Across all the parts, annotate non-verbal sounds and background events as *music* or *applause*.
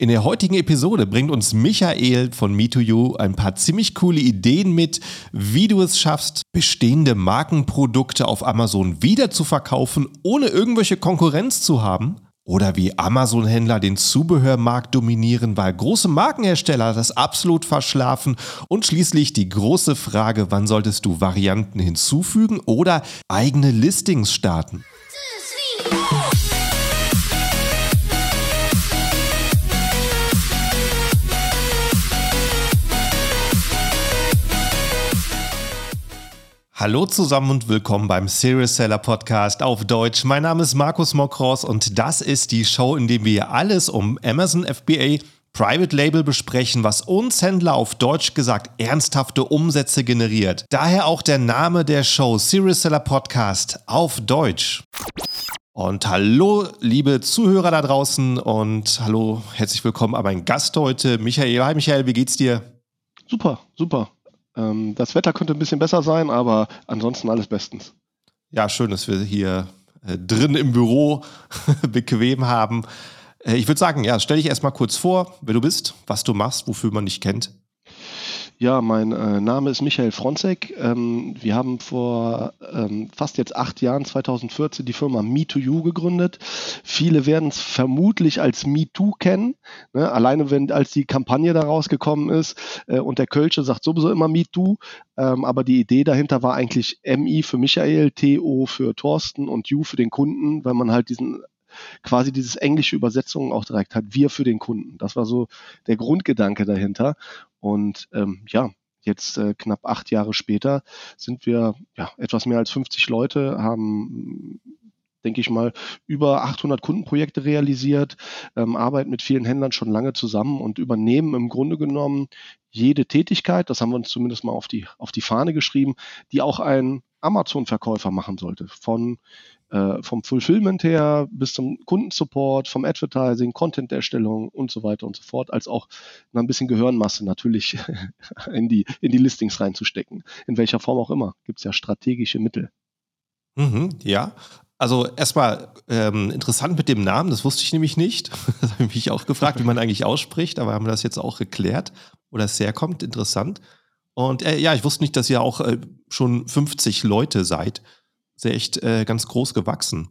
In der heutigen Episode bringt uns Michael von Me2You ein paar ziemlich coole Ideen mit, wie du es schaffst, bestehende Markenprodukte auf Amazon wieder zu verkaufen, ohne irgendwelche Konkurrenz zu haben. Oder wie Amazon-Händler den Zubehörmarkt dominieren, weil große Markenhersteller das absolut verschlafen. Und schließlich die große Frage, wann solltest du Varianten hinzufügen oder eigene Listings starten? Hallo zusammen und willkommen beim Serious Seller Podcast auf Deutsch. Mein Name ist Markus Mokros und das ist die Show, in der wir alles um Amazon FBA Private Label besprechen, was uns Händler auf Deutsch gesagt ernsthafte Umsätze generiert. Daher auch der Name der Show Serious Seller Podcast auf Deutsch. Und hallo, liebe Zuhörer da draußen und hallo, herzlich willkommen an meinen Gast heute, Michael. Hi Michael, wie geht's dir? Super, super. Ähm, das Wetter könnte ein bisschen besser sein, aber ansonsten alles bestens. Ja, schön, dass wir hier äh, drin im Büro *laughs* bequem haben. Äh, ich würde sagen, ja, stell dich erstmal kurz vor, wer du bist, was du machst, wofür man dich kennt. Ja, mein äh, Name ist Michael Fronzek. Ähm, wir haben vor ähm, fast jetzt acht Jahren, 2014, die Firma Me2You gegründet. Viele werden es vermutlich als MeToo kennen. Ne? Alleine, wenn als die Kampagne da rausgekommen ist äh, und der Kölsche sagt sowieso immer MeToo. Ähm, aber die Idee dahinter war eigentlich MI für Michael, TO für Thorsten und U für den Kunden, weil man halt diesen quasi dieses englische Übersetzung auch direkt hat, wir für den Kunden. Das war so der Grundgedanke dahinter. Und ähm, ja, jetzt äh, knapp acht Jahre später sind wir ja, etwas mehr als 50 Leute, haben denke ich mal, über 800 Kundenprojekte realisiert, ähm, arbeiten mit vielen Händlern schon lange zusammen und übernehmen im Grunde genommen jede Tätigkeit, das haben wir uns zumindest mal auf die, auf die Fahne geschrieben, die auch ein Amazon-Verkäufer machen sollte. Von äh, vom Fulfillment her bis zum Kundensupport, vom Advertising, Content-Erstellung und so weiter und so fort, als auch ein bisschen Gehirnmasse natürlich *laughs* in die, in die Listings reinzustecken. In welcher Form auch immer. Gibt es ja strategische Mittel. Mhm, ja. Also erstmal ähm, interessant mit dem Namen, das wusste ich nämlich nicht. *laughs* Das habe ich mich auch gefragt, wie man eigentlich ausspricht, aber haben wir das jetzt auch geklärt, wo das herkommt. Interessant. Und äh, ja, ich wusste nicht, dass ihr auch äh, schon 50 Leute seid sehr echt äh, ganz groß gewachsen.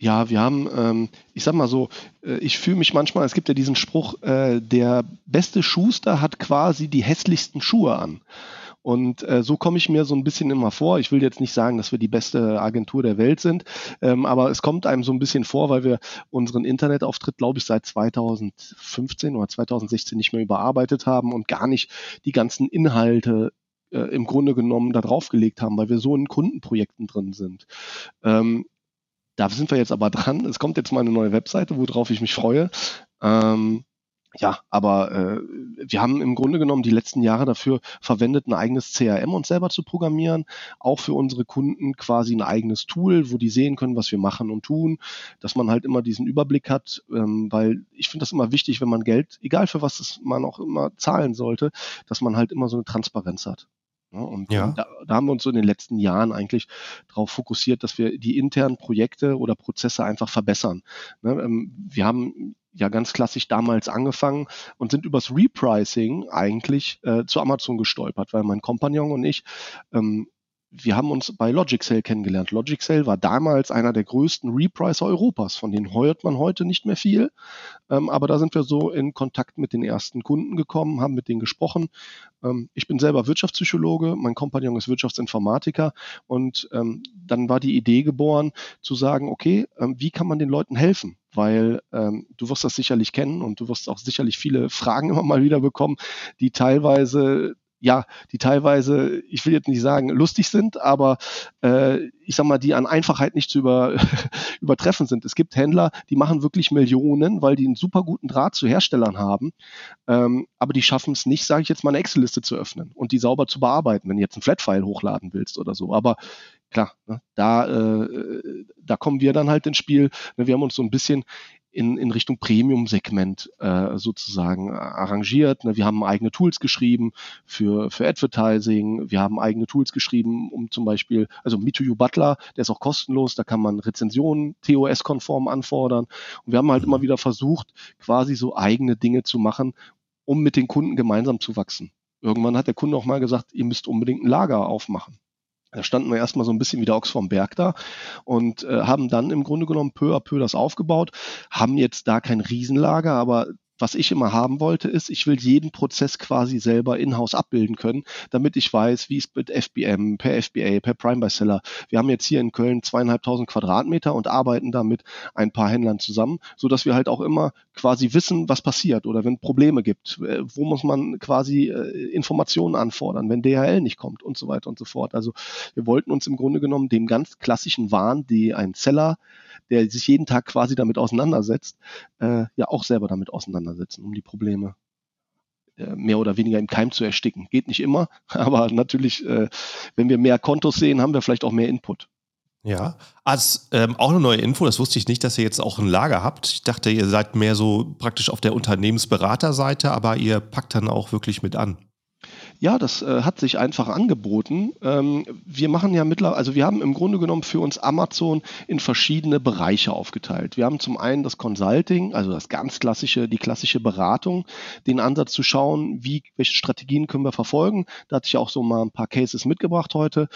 Ja, wir haben, ähm, ich sag mal so, äh, ich fühle mich manchmal, es gibt ja diesen Spruch, äh, der beste Schuster hat quasi die hässlichsten Schuhe an. Und äh, so komme ich mir so ein bisschen immer vor. Ich will jetzt nicht sagen, dass wir die beste Agentur der Welt sind, ähm, aber es kommt einem so ein bisschen vor, weil wir unseren Internetauftritt, glaube ich, seit 2015 oder 2016 nicht mehr überarbeitet haben und gar nicht die ganzen Inhalte äh, im Grunde genommen da draufgelegt haben, weil wir so in Kundenprojekten drin sind. Ähm, da sind wir jetzt aber dran. Es kommt jetzt mal eine neue Webseite, worauf ich mich freue. Ähm, ja, aber äh, wir haben im Grunde genommen die letzten Jahre dafür verwendet, ein eigenes CRM uns selber zu programmieren, auch für unsere Kunden quasi ein eigenes Tool, wo die sehen können, was wir machen und tun, dass man halt immer diesen Überblick hat, ähm, weil ich finde das immer wichtig, wenn man Geld, egal für was man auch immer zahlen sollte, dass man halt immer so eine Transparenz hat. Ja, und ja. Da, da, haben wir uns so in den letzten Jahren eigentlich darauf fokussiert, dass wir die internen Projekte oder Prozesse einfach verbessern. Ne, ähm, wir haben ja ganz klassisch damals angefangen und sind übers Repricing eigentlich äh, zu Amazon gestolpert, weil mein Kompagnon und ich ähm, wir haben uns bei Logic Sale kennengelernt. Logic Sale war damals einer der größten Repricer Europas. Von denen heuert man heute nicht mehr viel. Ähm, aber da sind wir so in Kontakt mit den ersten Kunden gekommen, haben mit denen gesprochen. Ähm, ich bin selber Wirtschaftspsychologe, mein Kompagnon ist Wirtschaftsinformatiker. Und ähm, dann war die Idee geboren, zu sagen, okay, ähm, wie kann man den Leuten helfen? weil ähm, du wirst das sicherlich kennen und du wirst auch sicherlich viele Fragen *laughs* immer mal wieder bekommen, die teilweise ja, die teilweise, ich will jetzt nicht sagen lustig sind, aber äh, ich sag mal, die an Einfachheit nicht zu über, *laughs* übertreffen sind. Es gibt Händler, die machen wirklich Millionen, weil die einen super guten Draht zu Herstellern haben, ähm, aber die schaffen es nicht, sage ich jetzt mal, eine Excel-Liste zu öffnen und die sauber zu bearbeiten, wenn du jetzt einen Flat-File hochladen willst oder so. Aber klar, ne, da, äh, da kommen wir dann halt ins Spiel. Ne, wir haben uns so ein bisschen in, in Richtung Premium-Segment äh, sozusagen arrangiert. Ne? Wir haben eigene Tools geschrieben für, für Advertising. Wir haben eigene Tools geschrieben, um zum Beispiel, also Me2U Butler, der ist auch kostenlos, da kann man Rezensionen TOS-konform anfordern. Und wir haben halt immer wieder versucht, quasi so eigene Dinge zu machen, um mit den Kunden gemeinsam zu wachsen. Irgendwann hat der Kunde auch mal gesagt, ihr müsst unbedingt ein Lager aufmachen. Da standen wir erstmal so ein bisschen wie der Ochs vom Berg da und äh, haben dann im Grunde genommen peu à peu das aufgebaut, haben jetzt da kein Riesenlager, aber was ich immer haben wollte, ist, ich will jeden Prozess quasi selber in-house abbilden können, damit ich weiß, wie es mit FBM, per FBA, per Prime by Seller. Wir haben jetzt hier in Köln zweieinhalbtausend Quadratmeter und arbeiten da mit ein paar Händlern zusammen, so dass wir halt auch immer quasi wissen, was passiert oder wenn Probleme gibt, äh, wo muss man quasi äh, Informationen anfordern, wenn DHL nicht kommt und so weiter und so fort. Also wir wollten uns im Grunde genommen dem ganz klassischen Wahn, die ein Seller der sich jeden Tag quasi damit auseinandersetzt, äh, ja auch selber damit auseinandersetzen, um die Probleme äh, mehr oder weniger im Keim zu ersticken. Geht nicht immer, *laughs* aber natürlich, äh, wenn wir mehr Kontos sehen, haben wir vielleicht auch mehr Input. Ja, als ähm, auch eine neue Info, das wusste ich nicht, dass ihr jetzt auch ein Lager habt. Ich dachte, ihr seid mehr so praktisch auf der Unternehmensberaterseite, aber ihr packt dann auch wirklich mit an. Ja, das äh, hat sich einfach angeboten. Ähm, wir machen ja mittlerweile, also wir haben im Grunde genommen für uns Amazon in verschiedene Bereiche aufgeteilt. Wir haben zum einen das Consulting, also das ganz klassische, die klassische Beratung, den Ansatz zu schauen, wie, welche Strategien können wir verfolgen. Da hatte ich auch so mal ein paar Cases mitgebracht heute.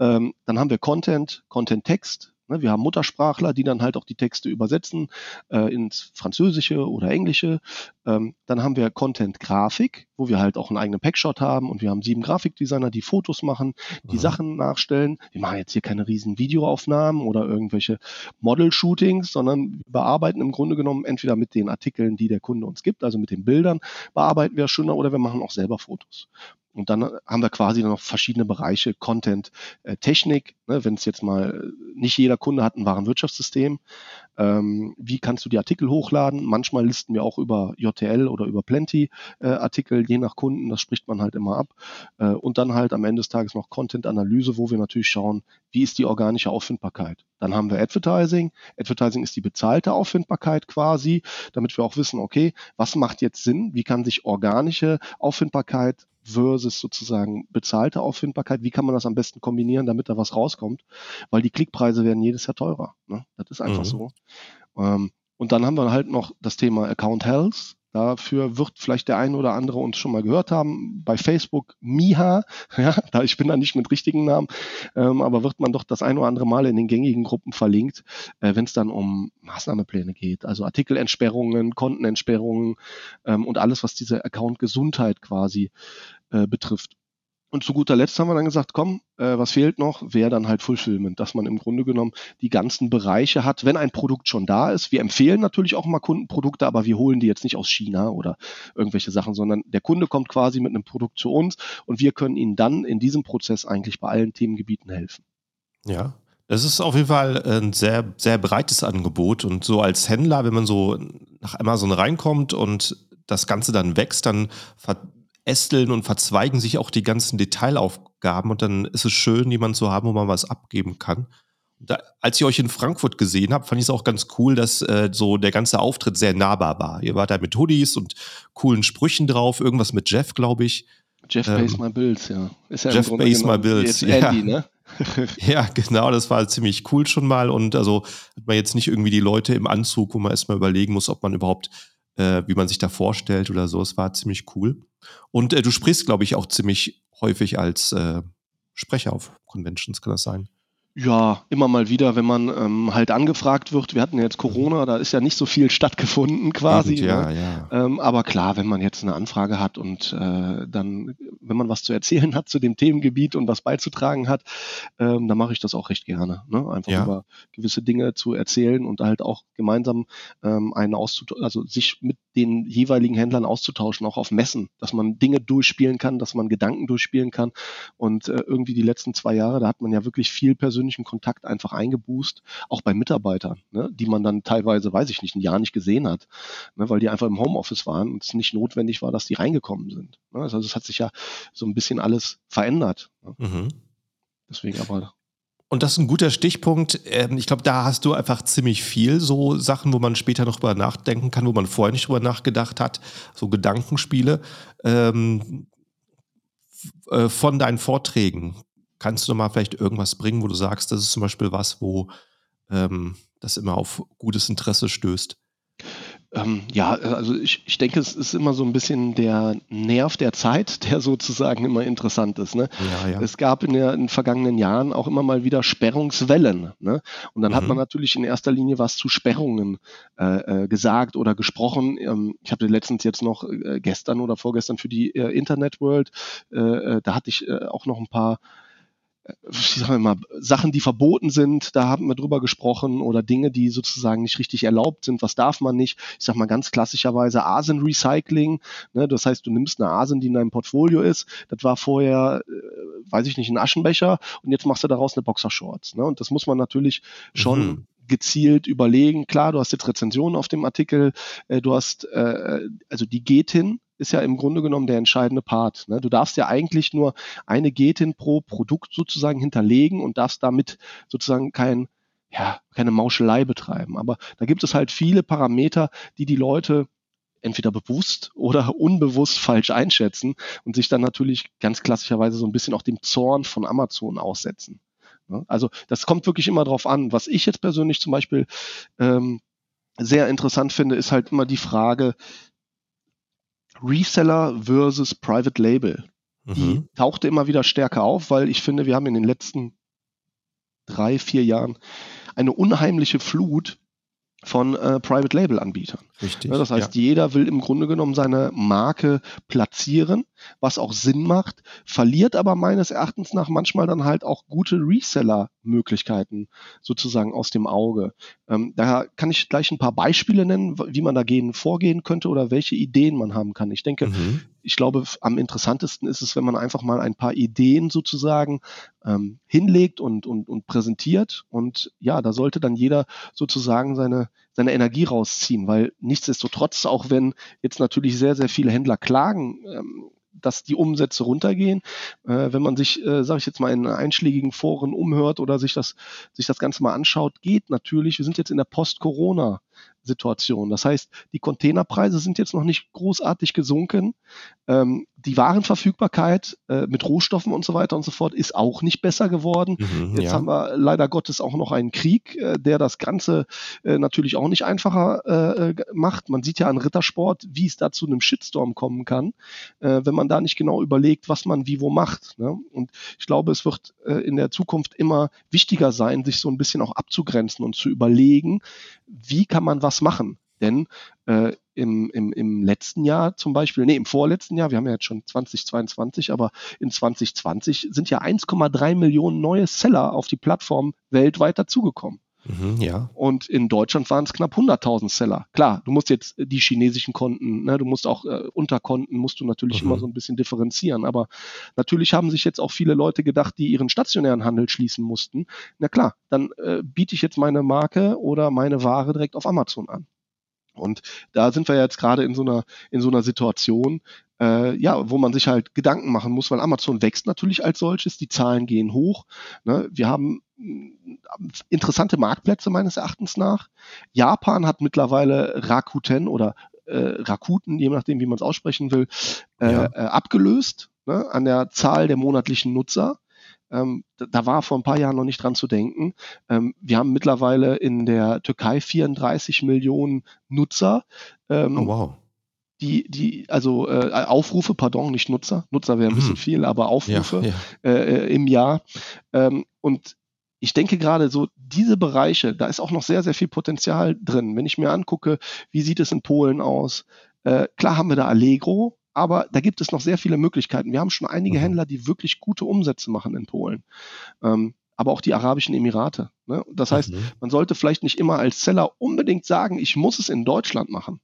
Ähm, dann haben wir Content, Content-Text, wir haben Muttersprachler, die dann halt auch die Texte übersetzen äh, ins Französische oder Englische. Ähm, dann haben wir Content-Grafik, wo wir halt auch einen eigenen Packshot haben und wir haben sieben Grafikdesigner, die Fotos machen, die mhm. Sachen nachstellen. Wir machen jetzt hier keine riesen Videoaufnahmen oder irgendwelche Model-Shootings, sondern wir bearbeiten im Grunde genommen entweder mit den Artikeln, die der Kunde uns gibt, also mit den Bildern, bearbeiten wir schöner oder wir machen auch selber Fotos. Und dann haben wir quasi noch verschiedene Bereiche, Content, äh, Technik, ne, wenn es jetzt mal, nicht jeder Kunde hat ein Warenwirtschaftssystem. Ähm, wie kannst du die Artikel hochladen? Manchmal listen wir auch über JTL oder über Plenty äh, Artikel, je nach Kunden, das spricht man halt immer ab. Äh, und dann halt am Ende des Tages noch Content-Analyse, wo wir natürlich schauen, wie ist die organische Auffindbarkeit. Dann haben wir Advertising. Advertising ist die bezahlte Auffindbarkeit quasi, damit wir auch wissen, okay, was macht jetzt Sinn? Wie kann sich organische Auffindbarkeit versus sozusagen bezahlte Auffindbarkeit. Wie kann man das am besten kombinieren, damit da was rauskommt? Weil die Klickpreise werden jedes Jahr teurer. Ne? Das ist einfach mhm. so. Ähm, und dann haben wir halt noch das Thema Account Health. Dafür wird vielleicht der eine oder andere uns schon mal gehört haben. Bei Facebook Miha, *laughs* ja, da ich bin da nicht mit richtigen Namen, ähm, aber wird man doch das ein oder andere Mal in den gängigen Gruppen verlinkt, äh, wenn es dann um Maßnahmepläne geht, also Artikelentsperrungen, Kontenentsperrungen ähm, und alles, was diese Account Gesundheit quasi äh, betrifft. Und zu guter Letzt haben wir dann gesagt, komm, äh, was fehlt noch? Wäre dann halt Fulfillment, dass man im Grunde genommen die ganzen Bereiche hat, wenn ein Produkt schon da ist. Wir empfehlen natürlich auch mal Kundenprodukte, aber wir holen die jetzt nicht aus China oder irgendwelche Sachen, sondern der Kunde kommt quasi mit einem Produkt zu uns und wir können ihnen dann in diesem Prozess eigentlich bei allen Themengebieten helfen. Ja, es ist auf jeden Fall ein sehr, sehr breites Angebot und so als Händler, wenn man so nach Amazon reinkommt und das Ganze dann wächst, dann verästeln und verzweigen sich auch die ganzen Detailaufgaben und dann ist es schön, jemanden zu haben, wo man was abgeben kann. Da, als ich euch in Frankfurt gesehen habe, fand ich es auch ganz cool, dass äh, so der ganze Auftritt sehr nahbar war. Ihr wart da mit Hoodies und coolen Sprüchen drauf, irgendwas mit Jeff, glaube ich. Jeff ähm, Base My Bills, ja. Ist ja Jeff Base My Bills, *laughs* ja. Andy, ne? *laughs* ja, genau, das war ziemlich cool schon mal und also hat man jetzt nicht irgendwie die Leute im Anzug, wo man erstmal überlegen muss, ob man überhaupt äh, wie man sich da vorstellt oder so. Es war ziemlich cool. Und äh, du sprichst, glaube ich, auch ziemlich häufig als äh, Sprecher auf Conventions, kann das sein? Ja, immer mal wieder, wenn man ähm, halt angefragt wird. Wir hatten jetzt Corona, da ist ja nicht so viel *laughs* stattgefunden quasi. Ja, ne? ja. Ähm, aber klar, wenn man jetzt eine Anfrage hat und äh, dann, wenn man was zu erzählen hat zu dem Themengebiet und was beizutragen hat, ähm, dann mache ich das auch recht gerne. Ne? Einfach ja. über gewisse Dinge zu erzählen und halt auch gemeinsam ähm, einen auszutauschen, also sich mit den jeweiligen Händlern auszutauschen, auch auf Messen, dass man Dinge durchspielen kann, dass man Gedanken durchspielen kann. Und äh, irgendwie die letzten zwei Jahre, da hat man ja wirklich viel persönlich persönlichen Kontakt einfach eingeboost, auch bei Mitarbeitern, ne, die man dann teilweise, weiß ich nicht, ein Jahr nicht gesehen hat, ne, weil die einfach im Homeoffice waren und es nicht notwendig war, dass die reingekommen sind. Ne. Also es hat sich ja so ein bisschen alles verändert. Ne. Mhm. Deswegen aber Und das ist ein guter Stichpunkt. Ähm, ich glaube, da hast du einfach ziemlich viel so Sachen, wo man später noch drüber nachdenken kann, wo man vorher nicht drüber nachgedacht hat. So Gedankenspiele. Ähm, äh, von deinen Vorträgen. Kannst du mal vielleicht irgendwas bringen, wo du sagst, das ist zum Beispiel was, wo ähm, das immer auf gutes Interesse stößt? Ähm, ja, also ich, ich denke, es ist immer so ein bisschen der Nerv der Zeit, *laughs* der sozusagen immer interessant ist. Ne? Ja, ja. Es gab in, der, in den vergangenen Jahren auch immer mal wieder Sperrungswellen. Ne? Und dann mhm. hat man natürlich in erster Linie was zu Sperrungen äh, äh, gesagt oder gesprochen. Ähm, ich habe letztens jetzt noch äh, gestern oder vorgestern für die äh, Internet World, äh, äh, da hatte ich auch noch ein paar ich sage mal, Sachen, die verboten sind, da haben wir drüber gesprochen oder Dinge, die sozusagen nicht richtig erlaubt sind, was darf man nicht. Ich sage mal ganz klassischerweise Asen-Recycling. Ne? Das heißt, du nimmst eine Asen, die in deinem Portfolio ist. Das war vorher, äh, weiß ich nicht, ein Aschenbecher und jetzt machst du daraus eine Boxershorts. Ne? Und das muss man natürlich schon mhm gezielt überlegen. Klar, du hast jetzt Rezensionen auf dem Artikel, äh, du hast, äh, also die geht hin, ist ja im Grunde genommen der entscheidende Part. Ne? Du darfst ja eigentlich nur eine Getin pro Produkt sozusagen hinterlegen und darfst damit sozusagen kein, ja, keine Mauschelei betreiben. Aber da gibt es halt viele Parameter, die die Leute entweder bewusst oder *laughs* unbewusst falsch einschätzen und sich dann natürlich ganz klassischerweise so ein bisschen auch dem Zorn von Amazon aussetzen. Ne? Also das kommt wirklich immer drauf an. Was ich jetzt persönlich zum Beispiel ähm, sehr interessant finde, ist halt immer die Frage, Reseller versus Private Label. Die mhm. tauchte immer wieder stärker auf, weil ich finde, wir haben in den letzten drei, vier Jahren eine unheimliche Flut von äh, Private Label Anbietern. Richtig. Ja, das heißt, ja. jeder will im Grunde genommen seine Marke platzieren, was auch Sinn macht, verliert aber meines Erachtens nach manchmal dann halt auch gute Reseller-Möglichkeiten sozusagen aus dem Auge. Ähm, daher kann ich gleich ein paar Beispiele nennen, wie man dagegen vorgehen könnte oder welche Ideen man haben kann. Ich denke, mhm ich glaube, am interessantesten ist es, wenn man einfach mal ein paar Ideen sozusagen ähm, hinlegt und, und, und präsentiert. Und ja, da sollte dann jeder sozusagen seine, seine Energie rausziehen, weil nichtsdestotrotz, auch wenn jetzt natürlich sehr, sehr viele Händler klagen, ähm, dass die Umsätze runtergehen. Äh, wenn man sich, äh, sage ich jetzt mal, in einschlägigen Foren umhört oder sich das, sich das Ganze mal anschaut, geht natürlich. Wir sind jetzt in der Post-Corona Situation. Das heißt, die Containerpreise sind jetzt noch nicht großartig gesunken. Ähm, die Warenverfügbarkeit äh, mit Rohstoffen und so weiter und so fort ist auch nicht besser geworden. Mhm, jetzt ja. haben wir leider Gottes auch noch einen Krieg, äh, der das Ganze äh, natürlich auch nicht einfacher äh, äh, macht. Man sieht ja an Rittersport, wie es da zu einem Shitstorm kommen kann, äh, wenn man da nicht genau überlegt, was man wie wo macht. Ne? Und ich glaube, es wird in der Zukunft immer wichtiger sein, sich so ein bisschen auch abzugrenzen und zu überlegen, wie kann man was machen? Denn äh, im, im, im letzten Jahr zum Beispiel, nee, im vorletzten Jahr, wir haben ja jetzt schon 2022, aber in 2020 sind ja 1,3 Millionen neue Seller auf die Plattform weltweit dazugekommen. Mhm, ja. Und in Deutschland waren es knapp 100.000 Seller. Klar, du musst jetzt die chinesischen Konten, ne, du musst auch äh, Unterkonten, musst du natürlich mhm. immer so ein bisschen differenzieren. Aber natürlich haben sich jetzt auch viele Leute gedacht, die ihren stationären Handel schließen mussten. Na klar, dann äh, biete ich jetzt meine Marke oder meine Ware direkt auf Amazon an. Und da sind wir jetzt gerade in so einer, in so einer Situation, äh, ja, wo man sich halt Gedanken machen muss, weil Amazon wächst natürlich als solches, die Zahlen gehen hoch. Ne? Wir haben interessante Marktplätze meines Erachtens nach. Japan hat mittlerweile Rakuten oder äh, Rakuten, je nachdem, wie man es aussprechen will, äh, ja. äh, abgelöst ne? an der Zahl der monatlichen Nutzer. Ähm, da, da, war vor ein paar Jahren noch nicht dran zu denken. Ähm, wir haben mittlerweile in der Türkei 34 Millionen Nutzer. Ähm, oh, wow. Die, die, also äh, Aufrufe, pardon, nicht Nutzer. Nutzer wäre ein bisschen mhm. viel, aber Aufrufe ja, ja. Äh, im Jahr. Ähm, und ich denke gerade so, diese Bereiche, da ist auch noch sehr, sehr viel Potenzial drin. Wenn ich mir angucke, wie sieht es in Polen aus? Äh, klar haben wir da Allegro, aber da gibt es noch sehr viele Möglichkeiten. Wir haben schon einige mhm. Händler, die wirklich gute Umsätze machen in Polen. Ähm, aber auch die Arabischen Emirate. Ne? Das heißt, mhm. man sollte vielleicht nicht immer als Seller unbedingt sagen, ich muss es in Deutschland machen.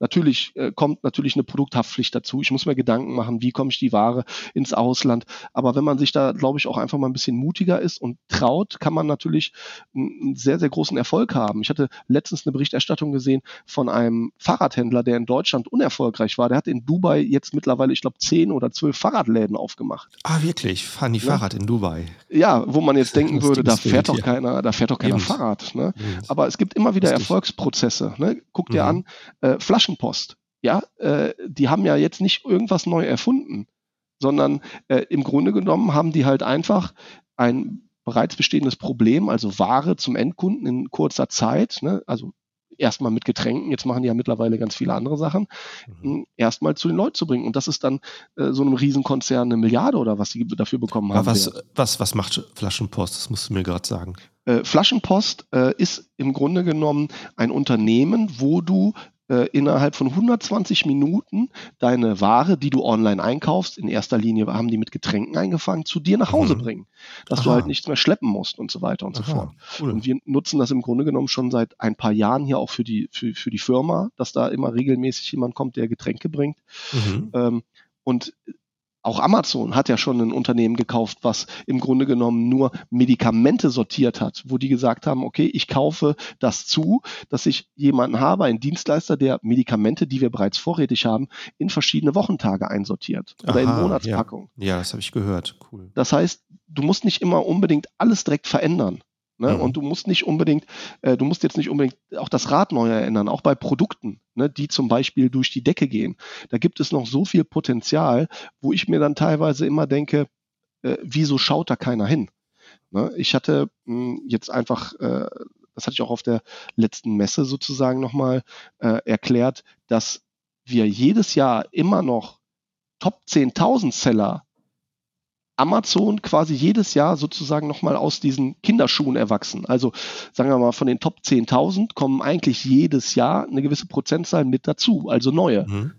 Natürlich äh, kommt natürlich eine Produkthaftpflicht dazu. Ich muss mir Gedanken machen, wie komme ich die Ware ins Ausland. Aber wenn man sich da, glaube ich, auch einfach mal ein bisschen mutiger ist und traut, kann man natürlich einen sehr, sehr großen Erfolg haben. Ich hatte letztens eine Berichterstattung gesehen von einem Fahrradhändler, der in Deutschland unerfolgreich war. Der hat in Dubai jetzt mittlerweile, ich glaube, zehn oder zwölf Fahrradläden aufgemacht. Ah, wirklich? Fahren die ja. Fahrrad in Dubai? Ja, wo man jetzt denken würde, da fährt doch keiner, da fährt doch keiner Fahrrad. Ne? Aber es gibt immer wieder Erfolgsprozesse. Ne? Guck dir mhm. an, äh, Flaschenpost. Ja, äh, die haben ja jetzt nicht irgendwas neu erfunden, sondern äh, im Grunde genommen haben die halt einfach ein bereits bestehendes Problem, also Ware zum Endkunden in kurzer Zeit, ne? also erstmal mit Getränken, jetzt machen die ja mittlerweile ganz viele andere Sachen, mhm. erstmal zu den Leuten zu bringen. Und das ist dann äh, so einem Riesenkonzern eine Milliarde oder was sie dafür bekommen haben. Was, was, was macht Flaschenpost? Das musst du mir gerade sagen. Äh, Flaschenpost äh, ist im Grunde genommen ein Unternehmen, wo du innerhalb von 120 Minuten deine Ware, die du online einkaufst, in erster Linie haben die mit Getränken eingefangen, zu dir nach Hause mhm. bringen. Dass Aha. du halt nichts mehr schleppen musst und so weiter und Aha. so fort. Cool. Und wir nutzen das im Grunde genommen schon seit ein paar Jahren hier auch für die, für, für die Firma, dass da immer regelmäßig jemand kommt, der Getränke bringt. Mhm. Ähm, und auch Amazon hat ja schon ein Unternehmen gekauft, was im Grunde genommen nur Medikamente sortiert hat, wo die gesagt haben, okay, ich kaufe das zu, dass ich jemanden habe, einen Dienstleister, der Medikamente, die wir bereits vorrätig haben, in verschiedene Wochentage einsortiert oder Aha, in Monatspackung. Ja. ja, das habe ich gehört. Cool. Das heißt, du musst nicht immer unbedingt alles direkt verändern. Ne? Mhm. Und du musst nicht unbedingt, äh, du musst jetzt nicht unbedingt auch das Rad neu erinnern, auch bei Produkten, ne, die zum Beispiel durch die Decke gehen. Da gibt es noch so viel Potenzial, wo ich mir dann teilweise immer denke, äh, wieso schaut da keiner hin? Ne? Ich hatte mh, hm, jetzt einfach, äh, das hatte ich auch auf der letzten Messe sozusagen nochmal äh, erklärt, dass wir jedes Jahr immer noch Top 10.000 Seller Amazon quasi jedes Jahr sozusagen nochmal aus diesen Kinderschuhen erwachsen. Also sagen wir mal, von den Top 10.000 kommen eigentlich jedes Jahr eine gewisse Prozentzahl mit dazu, also neue. Mhm.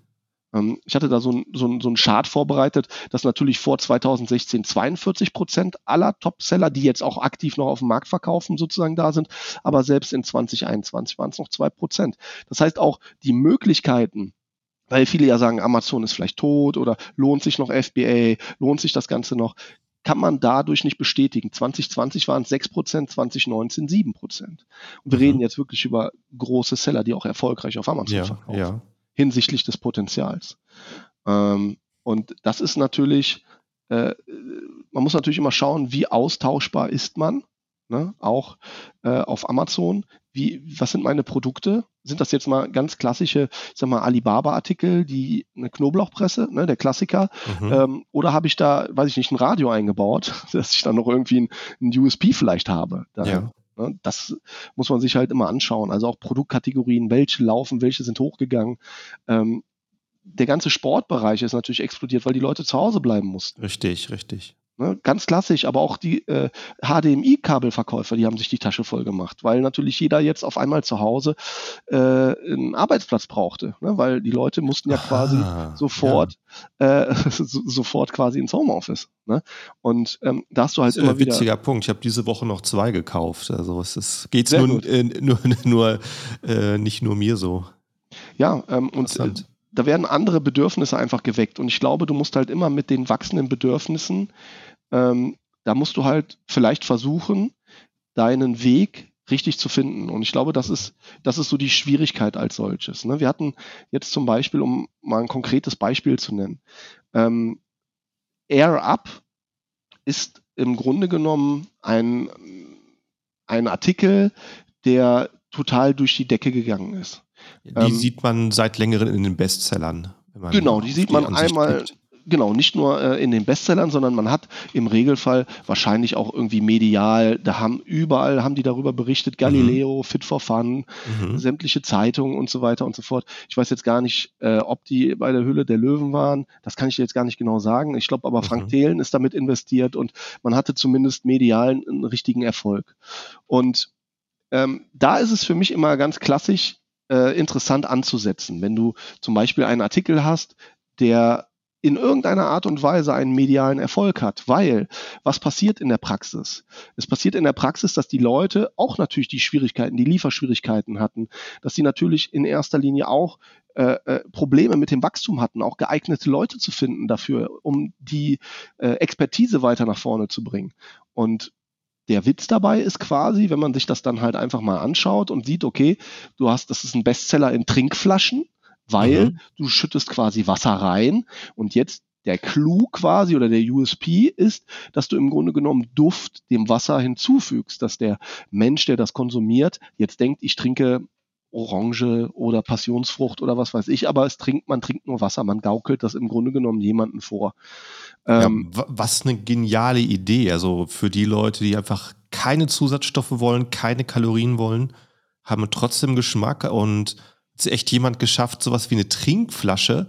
Ähm, ich hatte da so ein, so, so ein Chart vorbereitet, dass natürlich vor 2016 42 Prozent aller Topseller, die jetzt auch aktiv noch auf dem Markt verkaufen, sozusagen da sind, aber selbst in 2021 waren es noch zwei Prozent. Das heißt auch die Möglichkeiten, weil viele ja sagen, Amazon ist vielleicht tot oder lohnt sich noch FBA, lohnt sich das Ganze noch, kann man dadurch nicht bestätigen. 2020 waren es 6%, 2019 7%. Und wir mhm. reden jetzt wirklich über große Seller, die auch erfolgreich auf Amazon ja, verkaufen, ja. hinsichtlich des Potenzials. Ähm, und das ist natürlich, äh, man muss natürlich immer schauen, wie austauschbar ist man, ne? auch äh, auf Amazon. Wie, was sind meine Produkte? sind das jetzt mal ganz klassische, ich sag mal, Alibaba-Artikel, die eine Knoblauchpresse, ne, der Klassiker, mhm. ähm, oder habe ich da, weiß ich nicht, ein Radio eingebaut, *laughs* dass ich dann noch irgendwie ein, ein USP vielleicht habe. Da, ja. ne, das muss man sich halt immer anschauen. Also auch Produktkategorien, welche laufen, welche sind hochgegangen. Ähm, der ganze Sportbereich ist natürlich explodiert, weil die Leute zu Hause bleiben mussten. Richtig, richtig. Ne, ganz klassisch, aber auch die äh, HDMI-Kabelverkäufer, die haben sich die Tasche voll gemacht, weil natürlich jeder jetzt auf einmal zu Hause äh, einen Arbeitsplatz brauchte, ne, weil die Leute mussten ja quasi ah, sofort, ja. Äh, *laughs* so, sofort quasi ins Homeoffice. Ne? Und ähm, da hast du halt immer wieder. Witziger Punkt. Ich habe diese Woche noch zwei gekauft. Also es ist, geht's nur, äh, *laughs* nur, nur äh, nicht nur mir so. Ja, ähm, und äh, da werden andere Bedürfnisse einfach geweckt. Und ich glaube, du musst halt immer mit den wachsenden Bedürfnissen ähm, da musst du halt vielleicht versuchen, deinen Weg richtig zu finden. Und ich glaube, das ist, das ist so die Schwierigkeit als solches. Ne? Wir hatten jetzt zum Beispiel, um mal ein konkretes Beispiel zu nennen, ähm, Air Up ist im Grunde genommen ein, ein Artikel, der total durch die Decke gegangen ist. Die ähm, sieht man seit längerem in den Bestsellern. genau, die sieht man einmal, gibt genau, nicht nur äh, in den Bestsellern, sondern man hat im Regelfall wahrscheinlich auch irgendwie medial, da haben überall haben die darüber berichtet, Galileo, mhm. Fit for Fun, mhm. sämtliche Zeitungen und so weiter und so fort. Ich weiß jetzt gar nicht, äh, ob die bei der Hülle der Löwen waren, das kann ich jetzt gar nicht genau sagen. Ich glaube aber, Frank mhm. Thelen ist damit investiert und man hatte zumindest medial einen richtigen Erfolg. Und ähm, da ist es für mich immer ganz klassisch, äh, interessant anzusetzen. Wenn du zum Beispiel einen Artikel hast, der in irgendeiner Art und Weise einen medialen Erfolg hat. Weil, was passiert in der Praxis? Es passiert in der Praxis, dass die Leute auch natürlich die Schwierigkeiten, die Lieferschwierigkeiten hatten, dass sie natürlich in erster Linie auch äh, äh, Probleme mit dem Wachstum hatten, auch geeignete Leute zu finden dafür, um die äh, Expertise weiter nach vorne zu bringen. Und der Witz dabei ist quasi, wenn man sich das dann halt einfach mal anschaut und sieht, okay, du hast, das ist ein Bestseller in Trinkflaschen, weil mhm. du schüttest quasi Wasser rein und jetzt der Clou quasi oder der USP ist, dass du im Grunde genommen Duft dem Wasser hinzufügst, dass der Mensch, der das konsumiert, jetzt denkt, ich trinke Orange oder Passionsfrucht oder was weiß ich, aber es trinkt, man trinkt nur Wasser, man gaukelt das im Grunde genommen jemanden vor. Ähm, ja, was eine geniale Idee, also für die Leute, die einfach keine Zusatzstoffe wollen, keine Kalorien wollen, haben trotzdem Geschmack und echt jemand geschafft, sowas wie eine Trinkflasche,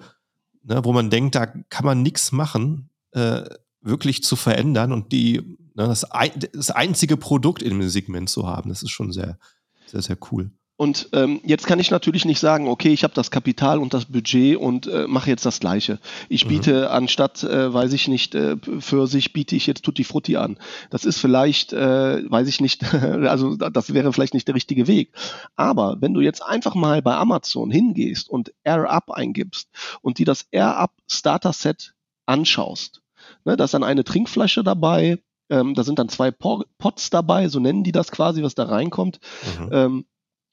ne, wo man denkt, da kann man nichts machen, äh, wirklich zu verändern und die ne, das, ein, das einzige Produkt in dem Segment zu haben. Das ist schon sehr, sehr, sehr cool. Und ähm, jetzt kann ich natürlich nicht sagen, okay, ich habe das Kapital und das Budget und äh, mache jetzt das Gleiche. Ich mhm. biete mhm. anstatt, äh, weiß ich nicht, äh, für sich biete ich jetzt Tutti Frutti an. Das ist vielleicht, äh, weiß ich nicht, *laughs* also das wäre vielleicht nicht der richtige Weg. Aber wenn du jetzt einfach mal bei Amazon hingehst und Air Up eingibst und die das Air Up Starter Set anschaust, ne, da ist dann eine Trinkflasche dabei, ähm, da sind dann zwei Pots dabei, so nennen die das quasi, was da reinkommt. Mhm. Ähm,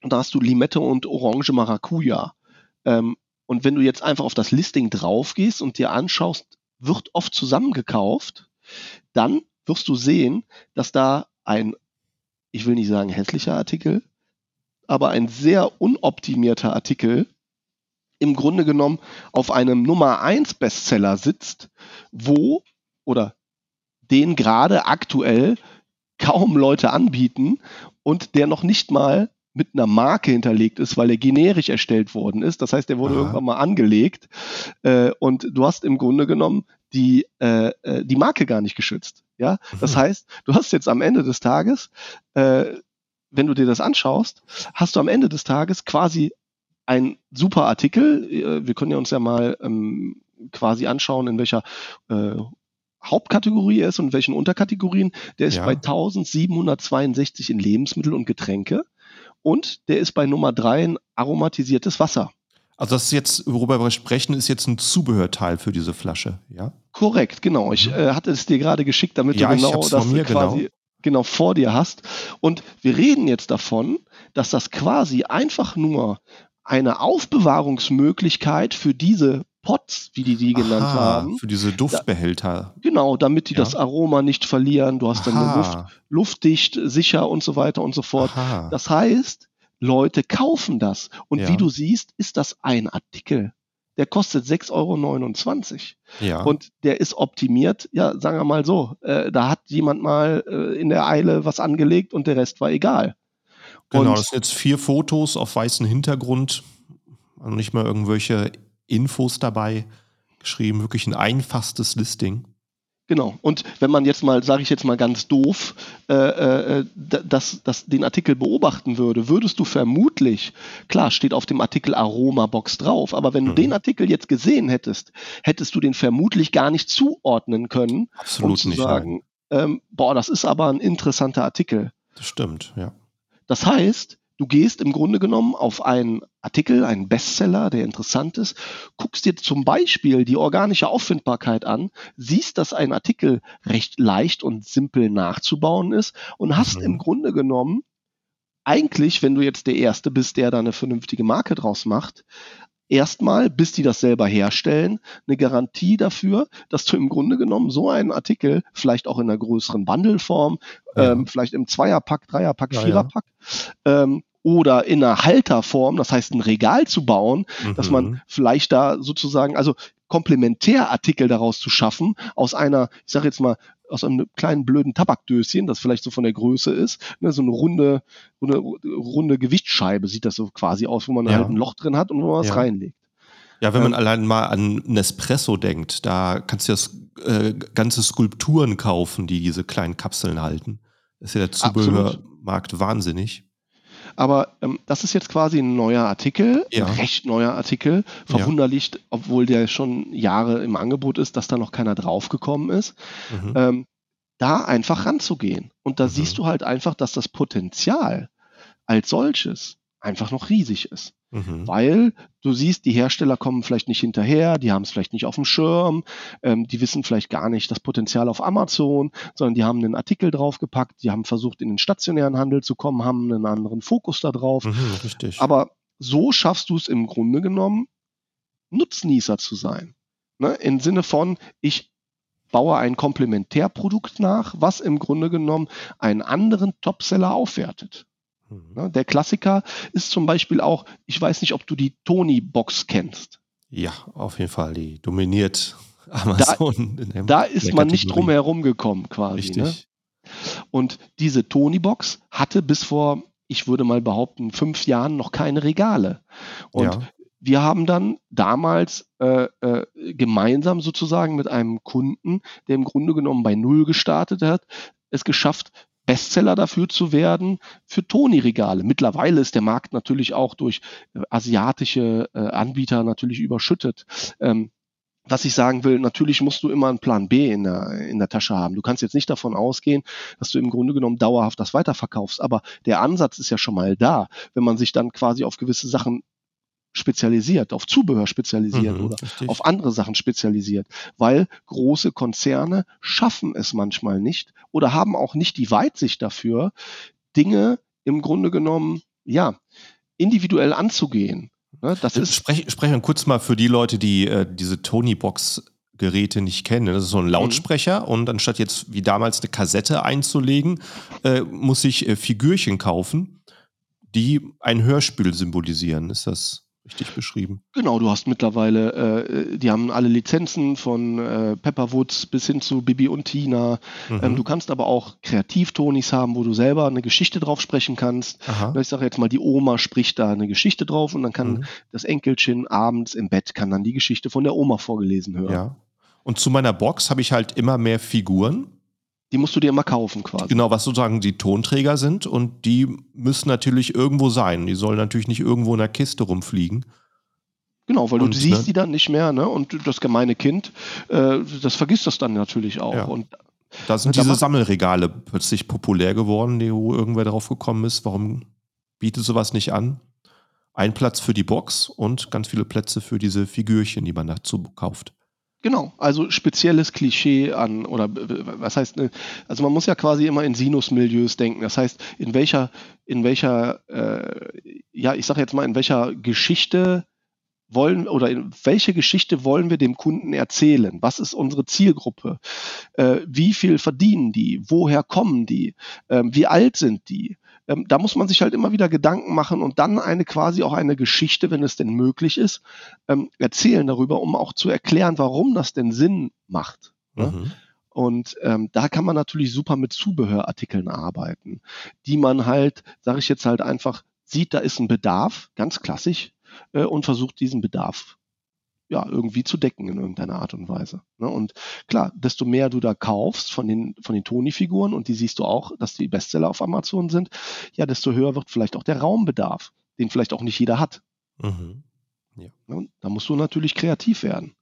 und da hast du Limette und Orange Maracuja. Ähm, und wenn du jetzt einfach auf das Listing drauf gehst und dir anschaust, wird oft zusammengekauft, dann wirst du sehen, dass da ein, ich will nicht sagen hässlicher Artikel, aber ein sehr unoptimierter Artikel im Grunde genommen auf einem Nummer 1 Bestseller sitzt, wo oder den gerade aktuell kaum Leute anbieten und der noch nicht mal mit einer Marke hinterlegt ist, weil er generisch erstellt worden ist. Das heißt, er wurde Aha. irgendwann mal angelegt äh, und du hast im Grunde genommen die, äh, äh die Marke gar nicht geschützt. Ja, das mhm. heißt, du hast jetzt am Ende des Tages, äh, wenn du dir das anschaust, hast du am Ende des Tages quasi ein super Artikel. Äh, wir können ja uns ja mal ähm, quasi anschauen, in welcher äh, Hauptkategorie er ist und welchen Unterkategorien. Der ist ja. bei 1762 in Lebensmittel und Getränke und der ist bei Nummer drei ein aromatisiertes Wasser. Also das ist jetzt, worüber wir sprechen, ist jetzt ein Zubehörteil für diese Flasche, ja? Korrekt, genau. Ich mhm. äh, hatte es dir gerade geschickt, damit ja, du genau das mir, quasi genau. genau vor dir hast. Und wir reden jetzt davon, dass das quasi einfach nur eine Aufbewahrungsmöglichkeit für diese Pots, wie die die genannt Aha, haben. Für diese Duftbehälter. Da, genau, damit die ja. das Aroma nicht verlieren. Du hast Aha. dann Luft, luftdicht, sicher und so weiter und so fort. Aha. Das heißt, Leute kaufen das. Und ja. wie du siehst, ist das ein Artikel. Der kostet 6,29 Euro. Ja. Und der ist optimiert, ja, sagen wir mal so. Äh, da hat jemand mal äh, in der Eile was angelegt und der Rest war egal. Genau, und, das sind jetzt vier Fotos auf weißem Hintergrund. Also nicht mal irgendwelche Infos dabei geschrieben, wirklich ein einfachstes Listing. Genau. Und wenn man jetzt mal, sage ich jetzt mal ganz doof, äh, äh, das, das, den Artikel beobachten würde, würdest du vermutlich, klar, steht auf dem Artikel Aroma-Box drauf, aber wenn mhm. du den Artikel jetzt gesehen hättest, hättest du den vermutlich gar nicht zuordnen können. Absolut um zu nicht. Sagen, ähm, boah, das ist aber ein interessanter Artikel. Das stimmt, ja. Das heißt, Du gehst im Grunde genommen auf einen Artikel, einen Bestseller, der interessant ist, guckst dir zum Beispiel die organische Auffindbarkeit an, siehst, dass ein Artikel recht leicht und simpel nachzubauen ist und hast mhm. im Grunde genommen eigentlich, wenn du jetzt der Erste bist, der da eine vernünftige Marke draus macht, erstmal, bis die das selber herstellen, eine Garantie dafür, dass du im Grunde genommen so einen Artikel, vielleicht auch in einer größeren Bundleform, ja. ähm, vielleicht im Zweierpack, Dreierpack, ja, Viererpack, ja. ähm, oder in einer Halterform, das heißt ein Regal zu bauen, mhm. dass man mhm. vielleicht da sozusagen, also Komplementärartikel daraus zu schaffen, aus einer, ich sage jetzt mal, aus einem kleinen blöden Tabakdöschen, das vielleicht so von der Größe ist, ne, so eine runde, eine runde Gewichtsscheibe sieht das so quasi aus, wo man ja. halt ein Loch drin hat und wo man was ja. reinlegt. Ja, wenn man ähm, allein mal an Nespresso denkt, da kannst du ja äh, ganze Skulpturen kaufen, die diese kleinen Kapseln halten. Das ist ja der Zubehörmarkt wahnsinnig. Aber ähm, das ist jetzt quasi ein neuer Artikel, ja. ein recht neuer Artikel. Verwunderlich, ja. obwohl der schon Jahre im Angebot ist, dass da noch keiner draufgekommen ist. Mhm. Ähm, da einfach ranzugehen. Und da mhm. siehst du halt einfach, dass das Potenzial als solches einfach noch riesig ist. Mhm. Weil du siehst, die Hersteller kommen vielleicht nicht hinterher, die haben es vielleicht nicht auf dem Schirm, ähm, die wissen vielleicht gar nicht das Potenzial auf Amazon, sondern die haben einen Artikel draufgepackt, die haben versucht, in den stationären Handel zu kommen, haben einen anderen Fokus da drauf. Mhm, richtig. Aber so schaffst du es im Grunde genommen, Nutznießer zu sein. Ne? Im Sinne von, ich baue ein Komplementärprodukt nach, was im Grunde genommen einen anderen Topseller aufwertet. Mhm. Der Klassiker ist zum Beispiel auch, ich weiß nicht, ob du die Tony-Box kennst. Ja, auf jeden Fall. Die dominiert *laughs* Amazon. Da, da ist man nicht drum herum gekommen, quasi. Richtig. Ne? Und diese Tony-Box hatte bis vor, ich würde mal behaupten, fünf Jahren noch keine Regale. Und ja. wir haben dann damals äh, äh, gemeinsam sozusagen mit einem Kunden, der im Grunde genommen bei Null gestartet hat, es geschafft, Bestseller dafür zu werden für Toni-Regale. Mittlerweile ist der Markt natürlich auch durch äh, asiatische äh, Anbieter natürlich überschüttet. Ähm, was ich sagen will, natürlich musst du immer einen Plan B in der, in der Tasche haben. Du kannst jetzt nicht davon ausgehen, dass du im Grunde genommen dauerhaft das weiterverkaufst. Aber der Ansatz ist ja schon mal da, wenn man sich dann quasi auf gewisse Sachen spezialisiert, auf Zubehör spezialisiert mhm, oder richtig. auf andere Sachen spezialisiert, weil große Konzerne schaffen es manchmal nicht oder haben auch nicht die Weitsicht dafür, Dinge im Grunde genommen, ja, individuell anzugehen. Ne, das ist Sprech, sprechen wir kurz mal für die Leute, die äh, diese Tony-Box Geräte nicht kennen. Das ist so ein Lautsprecher mhm. und anstatt jetzt wie damals eine Kassette einzulegen, äh, muss ich äh, Figürchen kaufen, die ein Hörspiel symbolisieren. Ist das richtig beschrieben. Genau, du hast mittlerweile, äh, die haben alle Lizenzen von äh, Pepperwoods bis hin zu Bibi und Tina. Mhm. Ähm, du kannst aber auch Kreativtonis haben, wo du selber eine Geschichte drauf sprechen kannst. Aha. Ich sage jetzt mal, die Oma spricht da eine Geschichte drauf und dann kann mhm. das Enkelchen abends im Bett kann dann die Geschichte von der Oma vorgelesen hören. Ja. Und zu meiner Box habe ich halt immer mehr Figuren die musst du dir immer kaufen quasi. Genau, was sozusagen die Tonträger sind und die müssen natürlich irgendwo sein. Die sollen natürlich nicht irgendwo in der Kiste rumfliegen. Genau, weil und, du siehst ne? die dann nicht mehr, ne? Und das gemeine Kind, äh, das vergisst das dann natürlich auch. Ja. Und da sind diese Sammelregale plötzlich populär geworden, wo irgendwer drauf gekommen ist. Warum bietet sowas nicht an? Ein Platz für die Box und ganz viele Plätze für diese Figürchen, die man dazu kauft. Genau, also spezielles Klischee an, oder was heißt, ne, also man muss ja quasi immer in Sinusmilieus denken. Das heißt, in welcher, in welcher, äh, ja, ich sage jetzt mal, in welcher Geschichte wollen oder in welche Geschichte wollen wir dem Kunden erzählen? Was ist unsere Zielgruppe? Äh, wie viel verdienen die? Woher kommen die? Äh, wie alt sind die? Ähm, da muss man sich halt immer wieder Gedanken machen und dann eine quasi auch eine Geschichte, wenn es denn möglich ist, ähm, erzählen darüber, um auch zu erklären, warum das denn Sinn macht. Ne? Mhm. Und ähm, da kann man natürlich super mit Zubehörartikeln arbeiten, die man halt, sage ich jetzt halt einfach, sieht, da ist ein Bedarf, ganz klassisch, äh, und versucht diesen Bedarf ja, irgendwie zu decken in irgendeiner Art und Weise. Ne? Und klar, desto mehr du da kaufst von den, von den Toni-Figuren, und die siehst du auch, dass die Bestseller auf Amazon sind, ja, desto höher wird vielleicht auch der Raumbedarf, den vielleicht auch nicht jeder hat. Mhm. Ja. Ne? Da musst du natürlich kreativ werden.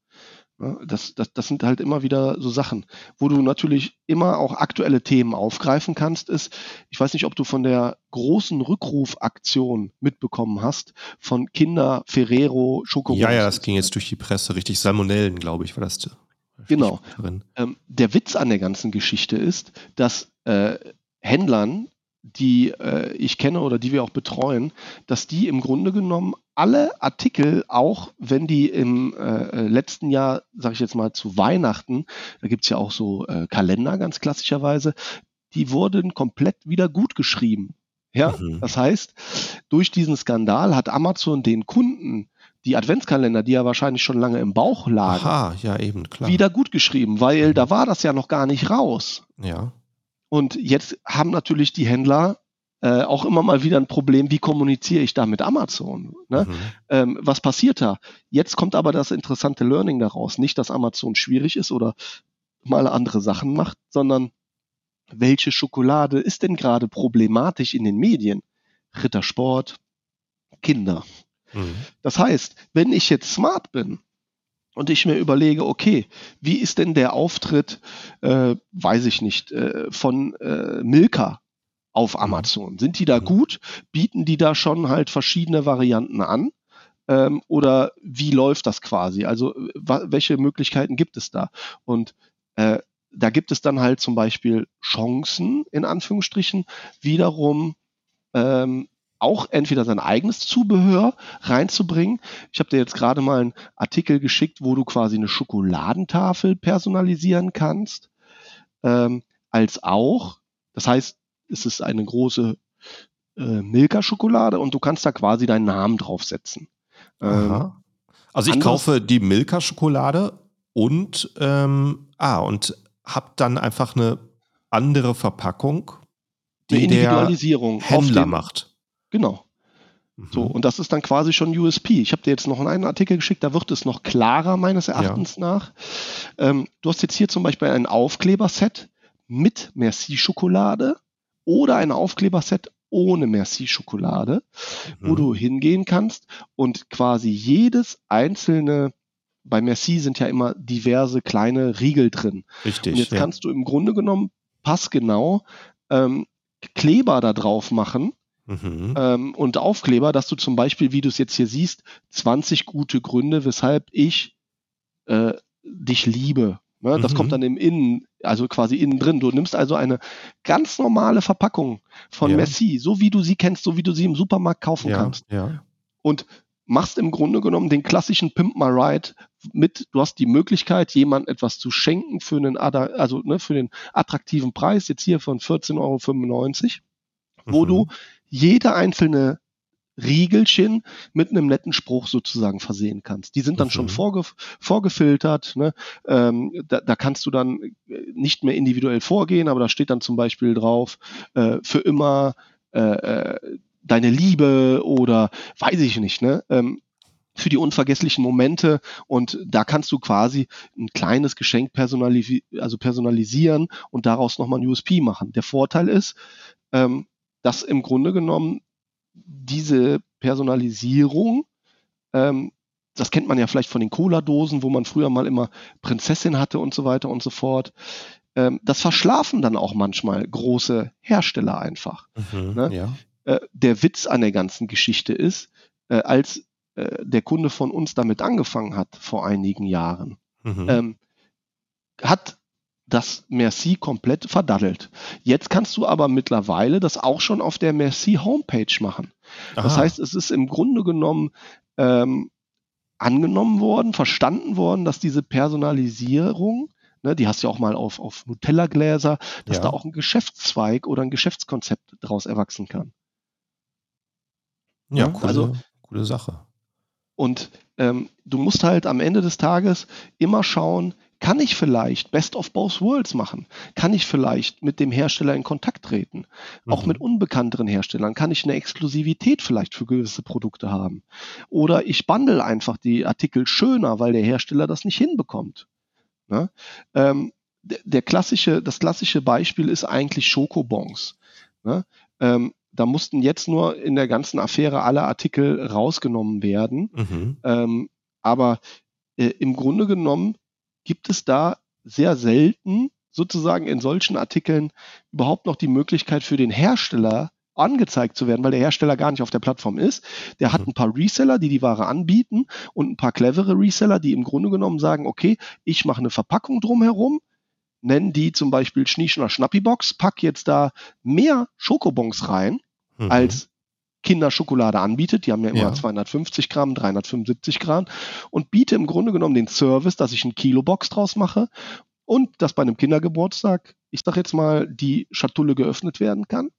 Das, das, das sind halt immer wieder so Sachen, wo du natürlich immer auch aktuelle Themen aufgreifen kannst, ist, ich weiß nicht, ob du von der großen Rückrufaktion mitbekommen hast, von Kinder Ferrero Schoko. Ja, ja, das ging jetzt durch die Presse, richtig Salmonellen, glaube ich, war das. Genau. Ähm, der Witz an der ganzen Geschichte ist, dass äh, Händlern die äh, ich kenne oder die wir auch betreuen, dass die im Grunde genommen alle Artikel, auch wenn die im äh, äh letzten Jahr, sage ich jetzt mal, zu Weihnachten, da gibt es ja auch so äh, Kalender ganz klassischerweise, die wurden komplett wieder gut geschrieben. Ja, mhm. das heißt, durch diesen Skandal hat Amazon den Kunden die Adventskalender, die ja wahrscheinlich schon lange im Bauch lagen, Aha, ja, eben, klar. wieder gut geschrieben, weil mhm. da war das ja noch gar nicht raus. Ja. Und jetzt haben natürlich die Händler äh, auch immer mal wieder ein Problem, wie kommuniziere ich da mit Amazon? Ne? Mhm. Ähm, was passiert da? Jetzt kommt aber das interessante Learning daraus. Nicht, dass Amazon schwierig ist oder mal andere Sachen macht, sondern welche Schokolade ist denn gerade problematisch in den Medien? Rittersport, Kinder. Mhm. Das heißt, wenn ich jetzt smart bin und ich mir überlege, okay, wie ist denn der Auftritt, äh, weiß ich nicht, äh, von äh, Milka auf mhm. Amazon? Sind die da mhm. gut? Bieten die da schon halt verschiedene Varianten an? Ähm, oder wie läuft das quasi? Also welche Möglichkeiten gibt es da? Und äh, da gibt es dann halt zum Beispiel Chancen, in Anführungsstrichen, wiederum ähm, auch entweder sein eigenes Zubehör reinzubringen. Ich habe dir jetzt gerade mal einen Artikel geschickt, wo du quasi eine Schokoladentafel personalisieren kannst, ähm, als auch, das heißt, es ist eine große äh, Milka-Schokolade und du kannst da quasi deinen Namen draufsetzen. Ähm, also ich kaufe die Milka-Schokolade und ähm, ah, und habe dann einfach eine andere Verpackung, die eine Individualisierung der Händler den, macht. Genau. Mhm. So, und das ist dann quasi schon USP. Ich habe dir jetzt noch einen Artikel geschickt, da wird es noch klarer, meines Erachtens ja. nach. Ähm, du hast jetzt hier zum Beispiel ein Aufkleberset mit Merci-Schokolade oder ein Aufkleberset ohne Merci-Schokolade, mhm. wo du hingehen kannst und quasi jedes einzelne bei Merci sind ja immer diverse kleine Riegel drin. Richtig. Und jetzt ja. kannst du im Grunde genommen passgenau ähm, Kleber da drauf machen mhm. ähm, und Aufkleber, dass du zum Beispiel, wie du es jetzt hier siehst, 20 gute Gründe, weshalb ich äh, dich liebe. Ne? Das mhm. kommt dann im Innen, also quasi innen drin. Du nimmst also eine ganz normale Verpackung von ja. Messi, so wie du sie kennst, so wie du sie im Supermarkt kaufen ja. kannst. Ja. Und machst im Grunde genommen den klassischen Pimp My Ride mit, du hast die Möglichkeit, jemand etwas zu schenken für einen, also, ne, für den attraktiven Preis, jetzt hier von 14,95 Euro, wo mhm. du jede einzelne Riegelchen mit einem netten Spruch sozusagen versehen kannst. Die sind dann mhm. schon vorgef vorgefiltert. Ne? Ähm, da, da, kannst du dann nicht mehr individuell vorgehen, aber da steht dann zum Beispiel drauf, äh, für immer äh, äh deine Liebe oder weiß ich nicht. Ne? Ähm, für die unvergesslichen Momente und da kannst du quasi ein kleines Geschenk personalis also personalisieren und daraus nochmal ein USP machen. Der Vorteil ist, ähm, dass im Grunde genommen diese Personalisierung, ähm, das kennt man ja vielleicht von den Cola-Dosen, wo man früher mal immer Prinzessin hatte und so weiter und so fort. Ähm, das verschlafen dann auch manchmal große Hersteller einfach. Mhm, ne? ja. äh, der Witz an der ganzen Geschichte ist, äh, als äh, der Kunde von uns damit angefangen hat vor einigen Jahren, mhm. ähm, hat das Merci komplett verdaddelt. Jetzt kannst du aber mittlerweile das auch schon auf der Merci Homepage machen. Aha. Das heißt, es ist im Grunde genommen ähm, angenommen worden, verstanden worden, dass diese Personalisierung, ne, die hast du ja auch mal auf, auf Nutella-Gläser, dass ja. da auch ein Geschäftszweig oder ein Geschäftskonzept daraus erwachsen kann. Ja, coole, also, coole Sache. Und ähm, du musst halt am Ende des Tages immer schauen, kann ich vielleicht Best of Both Worlds machen? Kann ich vielleicht mit dem Hersteller in Kontakt treten? Mhm. Auch mit unbekannteren Herstellern kann ich eine Exklusivität vielleicht für gewisse Produkte haben. Oder ich bundle einfach die Artikel schöner, weil der Hersteller das nicht hinbekommt. Ne? Ähm, der, der, klassische, das klassische Beispiel ist eigentlich Schokobons. Ne? Ähm, da mussten jetzt nur in der ganzen Affäre alle Artikel rausgenommen werden. Mhm. Ähm, aber äh, im Grunde genommen gibt es da sehr selten sozusagen in solchen Artikeln überhaupt noch die Möglichkeit für den Hersteller angezeigt zu werden, weil der Hersteller gar nicht auf der Plattform ist. Der hat mhm. ein paar Reseller, die die Ware anbieten und ein paar clevere Reseller, die im Grunde genommen sagen, okay, ich mache eine Verpackung drumherum, nennen die zum Beispiel Schnieschner Schnappibox, pack jetzt da mehr Schokobons rein, mhm. als Kinderschokolade anbietet. Die haben ja immer ja. 250 Gramm, 375 Gramm und biete im Grunde genommen den Service, dass ich ein Kilobox draus mache und dass bei einem Kindergeburtstag, ich sag jetzt mal, die Schatulle geöffnet werden kann,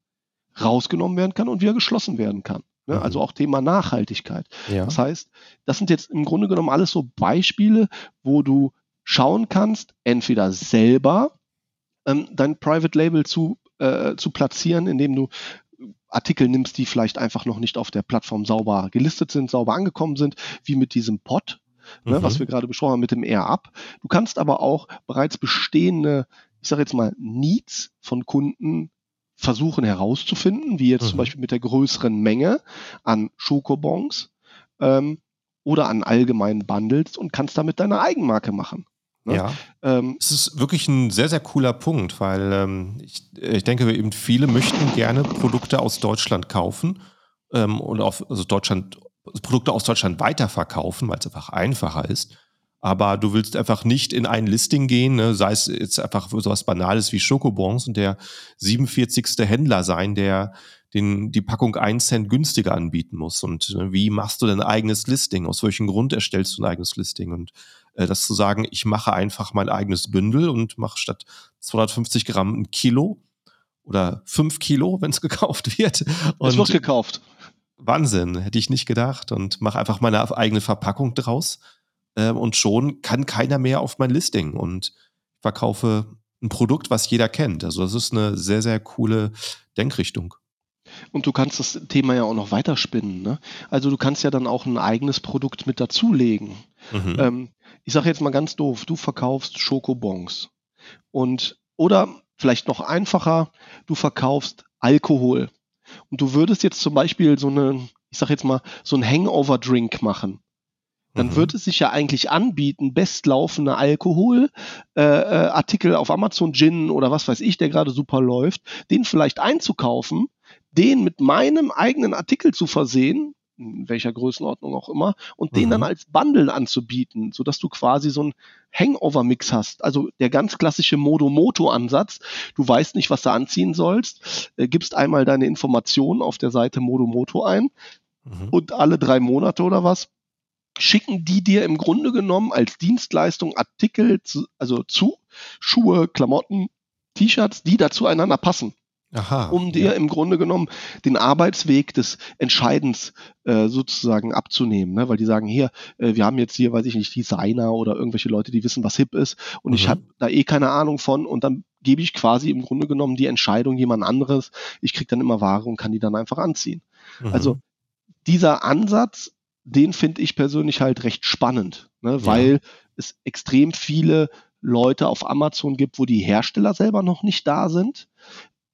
rausgenommen werden kann und wieder geschlossen werden kann. Ne? Mhm. Also auch Thema Nachhaltigkeit. Ja. Das heißt, das sind jetzt im Grunde genommen alles so Beispiele, wo du schauen kannst, entweder selber ähm, dein Private Label zu, äh, zu platzieren, indem du Artikel nimmst, die vielleicht einfach noch nicht auf der Plattform sauber gelistet sind, sauber angekommen sind, wie mit diesem Pod, ne, mhm. was wir gerade besprochen haben mit dem Air-Up. Du kannst aber auch bereits bestehende, ich sage jetzt mal, Needs von Kunden versuchen herauszufinden, wie jetzt mhm. zum Beispiel mit der größeren Menge an Schokobons ähm, oder an allgemeinen Bundles und kannst damit deine Eigenmarke machen. Ne? Ja. Ähm, es ist wirklich ein sehr, sehr cooler Punkt, weil ähm, ich, ich denke, eben viele möchten gerne Produkte aus Deutschland kaufen ähm, und auf also Deutschland, Produkte aus Deutschland weiterverkaufen, weil es einfach einfacher ist. Aber du willst einfach nicht in ein Listing gehen, ne? sei es jetzt einfach so was Banales wie Schokobons und der 47. Händler sein, der den, die Packung 1 Cent günstiger anbieten muss. Und ne, wie machst du dein eigenes Listing? Aus welchem Grund erstellst du ein eigenes Listing? Und äh, das zu sagen, ich mache einfach mein eigenes Bündel und mache statt 250 Gramm ein Kilo oder 5 Kilo, *laughs* wenn es gekauft wird. Und es wird gekauft. Wahnsinn, hätte ich nicht gedacht. Und mache einfach meine eigene Verpackung draus. Äh, und schon kann keiner mehr auf mein Listing und verkaufe ein Produkt, was jeder kennt. Also das ist eine sehr, sehr coole Denkrichtung. Und du kannst das Thema ja auch noch weiterspinnen. Ne? Also du kannst ja dann auch ein eigenes Produkt mit dazulegen. Mhm. Ähm, ich sage jetzt mal ganz doof, du verkaufst Schokobons. Und, oder vielleicht noch einfacher, du verkaufst Alkohol. Und du würdest jetzt zum Beispiel so eine, ich sage jetzt mal, so ein Hangover-Drink machen dann mhm. wird es sich ja eigentlich anbieten, bestlaufende Alkoholartikel äh, äh, auf Amazon Gin oder was weiß ich, der gerade super läuft, den vielleicht einzukaufen, den mit meinem eigenen Artikel zu versehen, in welcher Größenordnung auch immer, und mhm. den dann mhm. als Bundle anzubieten, sodass du quasi so einen Hangover-Mix hast. Also der ganz klassische Modo-Moto-Ansatz. Du weißt nicht, was du anziehen sollst, äh, gibst einmal deine Informationen auf der Seite Modo-Moto ein mhm. und alle drei Monate oder was schicken die dir im Grunde genommen als Dienstleistung Artikel, zu, also zu, Schuhe, Klamotten, T-Shirts, die da zueinander passen. Aha, um dir ja. im Grunde genommen den Arbeitsweg des Entscheidens äh, sozusagen abzunehmen. Ne? Weil die sagen, hier, äh, wir haben jetzt hier, weiß ich nicht, Designer oder irgendwelche Leute, die wissen, was hip ist und mhm. ich habe da eh keine Ahnung von und dann gebe ich quasi im Grunde genommen die Entscheidung jemand anderes. Ich kriege dann immer Ware und kann die dann einfach anziehen. Mhm. Also dieser Ansatz den finde ich persönlich halt recht spannend, ne, weil ja. es extrem viele Leute auf Amazon gibt, wo die Hersteller selber noch nicht da sind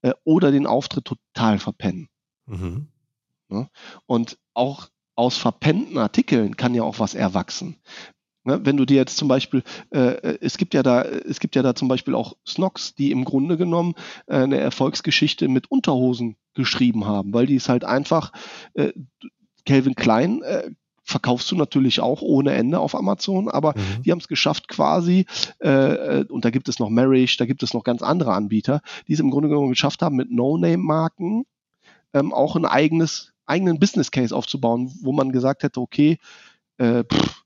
äh, oder den Auftritt total verpennen. Mhm. Ne? Und auch aus verpennten Artikeln kann ja auch was erwachsen. Ne, wenn du dir jetzt zum Beispiel, äh, äh es gibt ja da, es gibt ja da zum Beispiel auch Snox, die im Grunde genommen äh, eine Erfolgsgeschichte mit Unterhosen geschrieben haben, weil die es halt einfach, Calvin Klein äh, verkaufst du natürlich auch ohne Ende auf Amazon, aber mhm. die haben es geschafft quasi, äh, äh, und da gibt es noch Marriage, da gibt es noch ganz andere Anbieter, die es im Grunde genommen geschafft haben, mit No-Name-Marken ähm, auch ein eigenes, eigenen Business Case aufzubauen, wo man gesagt hätte, okay, äh, pff,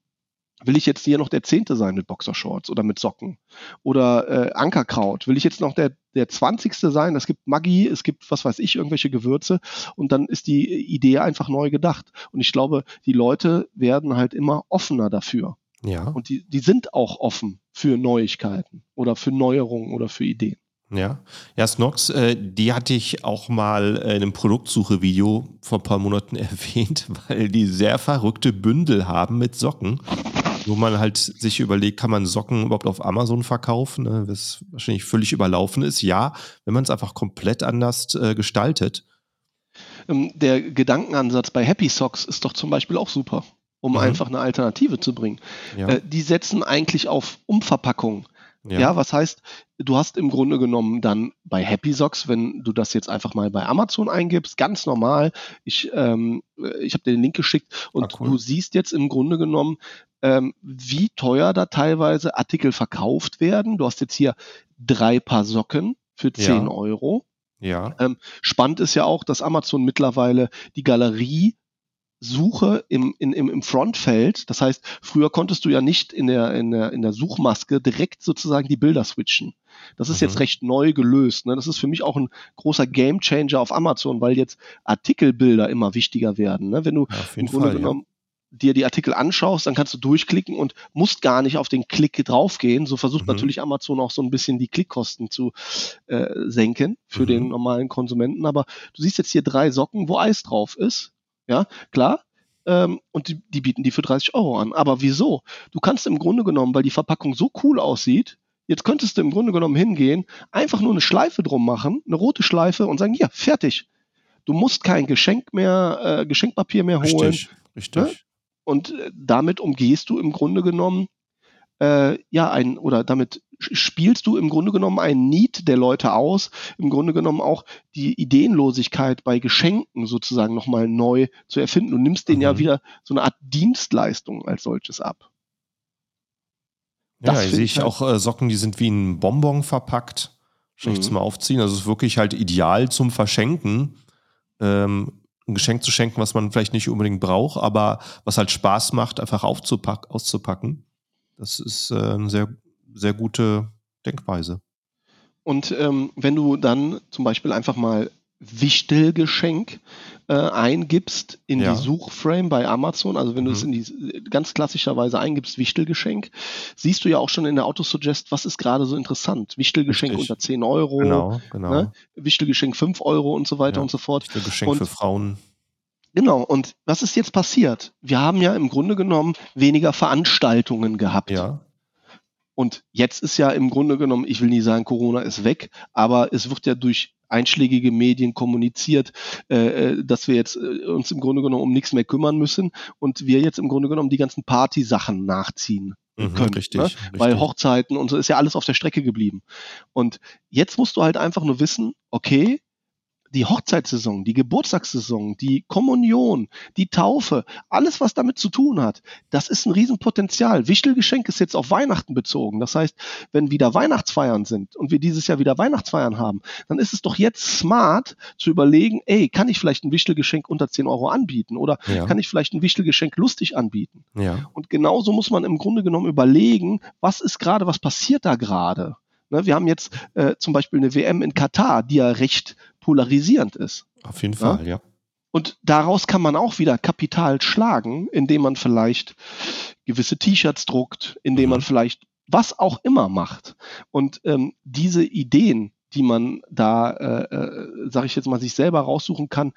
Will ich jetzt hier noch der Zehnte sein mit Boxershorts oder mit Socken? Oder äh, Ankerkraut? Will ich jetzt noch der, der 20. sein? Es gibt Maggi, es gibt, was weiß ich, irgendwelche Gewürze und dann ist die Idee einfach neu gedacht. Und ich glaube, die Leute werden halt immer offener dafür. Ja. Und die, die sind auch offen für Neuigkeiten oder für Neuerungen oder für Ideen. Ja, ja, Snox, äh, die hatte ich auch mal in einem Produktsuche-Video vor ein paar Monaten *laughs* erwähnt, weil die sehr verrückte Bündel haben mit Socken wo man halt sich überlegt, kann man Socken überhaupt auf Amazon verkaufen, ne, was wahrscheinlich völlig überlaufen ist. Ja, wenn man es einfach komplett anders äh, gestaltet. Ähm, der Gedankenansatz bei Happy Socks ist doch zum Beispiel auch super, um mhm. einfach eine Alternative zu bringen. Ja. Äh, die setzen eigentlich auf Umverpackung. Ja. ja. was heißt, du hast im Grunde genommen dann bei Happy Socks, wenn du das jetzt einfach mal bei Amazon eingibst, ganz normal, ich, ähm, ich habe dir den Link geschickt und ah, cool. du siehst jetzt im Grunde genommen, ähm, wie teuer da teilweise Artikel verkauft werden. Du hast jetzt hier drei Paar Socken für 10 ja. Euro. Ja. Ähm, spannend ist ja auch, dass Amazon mittlerweile die Galerie Suche im, in, im, im Frontfeld. Das heißt, früher konntest du ja nicht in der, in der, in der Suchmaske direkt sozusagen die Bilder switchen. Das ist mhm. jetzt recht neu gelöst. Ne? Das ist für mich auch ein großer Gamechanger auf Amazon, weil jetzt Artikelbilder immer wichtiger werden. Ne? Wenn du ja, im Grunde Fall, genommen ja. dir die Artikel anschaust, dann kannst du durchklicken und musst gar nicht auf den Klick draufgehen. So versucht mhm. natürlich Amazon auch so ein bisschen die Klickkosten zu äh, senken für mhm. den normalen Konsumenten. Aber du siehst jetzt hier drei Socken, wo Eis drauf ist ja, klar. Ähm, und die, die bieten die für 30 Euro an. Aber wieso? Du kannst im Grunde genommen, weil die Verpackung so cool aussieht, Jetzt könntest du im Grunde genommen hingehen, einfach nur eine Schleife drum machen, eine rote Schleife und sagen, ja, fertig. Du musst kein Geschenk mehr, äh, Geschenkpapier mehr holen. Richtig, richtig. Ne? Und äh, damit umgehst du im Grunde genommen äh, ja ein oder damit spielst du im Grunde genommen ein Need der Leute aus, im Grunde genommen auch die Ideenlosigkeit bei Geschenken sozusagen nochmal neu zu erfinden. Du nimmst denen mhm. ja wieder so eine Art Dienstleistung als solches ab. Ja, hier sehe ich halt auch äh, Socken, die sind wie ein Bonbon verpackt. Schlecht mhm. zum Aufziehen. Also es ist wirklich halt ideal zum Verschenken. Ähm, ein Geschenk zu schenken, was man vielleicht nicht unbedingt braucht, aber was halt Spaß macht, einfach aufzupack auszupacken. Das ist äh, eine sehr, sehr gute Denkweise. Und ähm, wenn du dann zum Beispiel einfach mal Wichtelgeschenk äh, eingibst in ja. die Suchframe bei Amazon, also wenn mhm. du es in die ganz klassischerweise eingibst, Wichtelgeschenk, siehst du ja auch schon in der Autosuggest, was ist gerade so interessant. Wichtelgeschenk Richtig. unter 10 Euro, genau, genau. Ne? Wichtelgeschenk 5 Euro und so weiter ja. und so fort. Wichtelgeschenk und, für Frauen. Genau, und was ist jetzt passiert? Wir haben ja im Grunde genommen weniger Veranstaltungen gehabt. Ja. Und jetzt ist ja im Grunde genommen, ich will nie sagen, Corona ist weg, aber es wird ja durch einschlägige Medien kommuniziert, äh, äh, dass wir jetzt äh, uns im Grunde genommen um nichts mehr kümmern müssen und wir jetzt im Grunde genommen die ganzen Party-Sachen nachziehen mhm, können. Richtig, ne? richtig, Weil Hochzeiten und so ist ja alles auf der Strecke geblieben. Und jetzt musst du halt einfach nur wissen, okay, die Hochzeitssaison, die Geburtstagssaison, die Kommunion, die Taufe, alles, was damit zu tun hat, das ist ein Riesenpotenzial. Wichtelgeschenk ist jetzt auf Weihnachten bezogen. Das heißt, wenn wieder Weihnachtsfeiern sind und wir dieses Jahr wieder Weihnachtsfeiern haben, dann ist es doch jetzt smart zu überlegen, ey, kann ich vielleicht ein Wichtelgeschenk unter 10 Euro anbieten oder ja. kann ich vielleicht ein Wichtelgeschenk lustig anbieten? Ja. Und genauso muss man im Grunde genommen überlegen, was ist gerade, was passiert da gerade? Ne, wir haben jetzt äh, zum Beispiel eine WM in Katar, die ja recht polarisierend ist. Auf jeden Fall, ja. ja. Und daraus kann man auch wieder Kapital schlagen, indem man vielleicht gewisse T-Shirts druckt, indem mhm. man vielleicht was auch immer macht. Und ähm, diese Ideen, die man da, äh, äh, sage ich jetzt mal, sich selber raussuchen kann,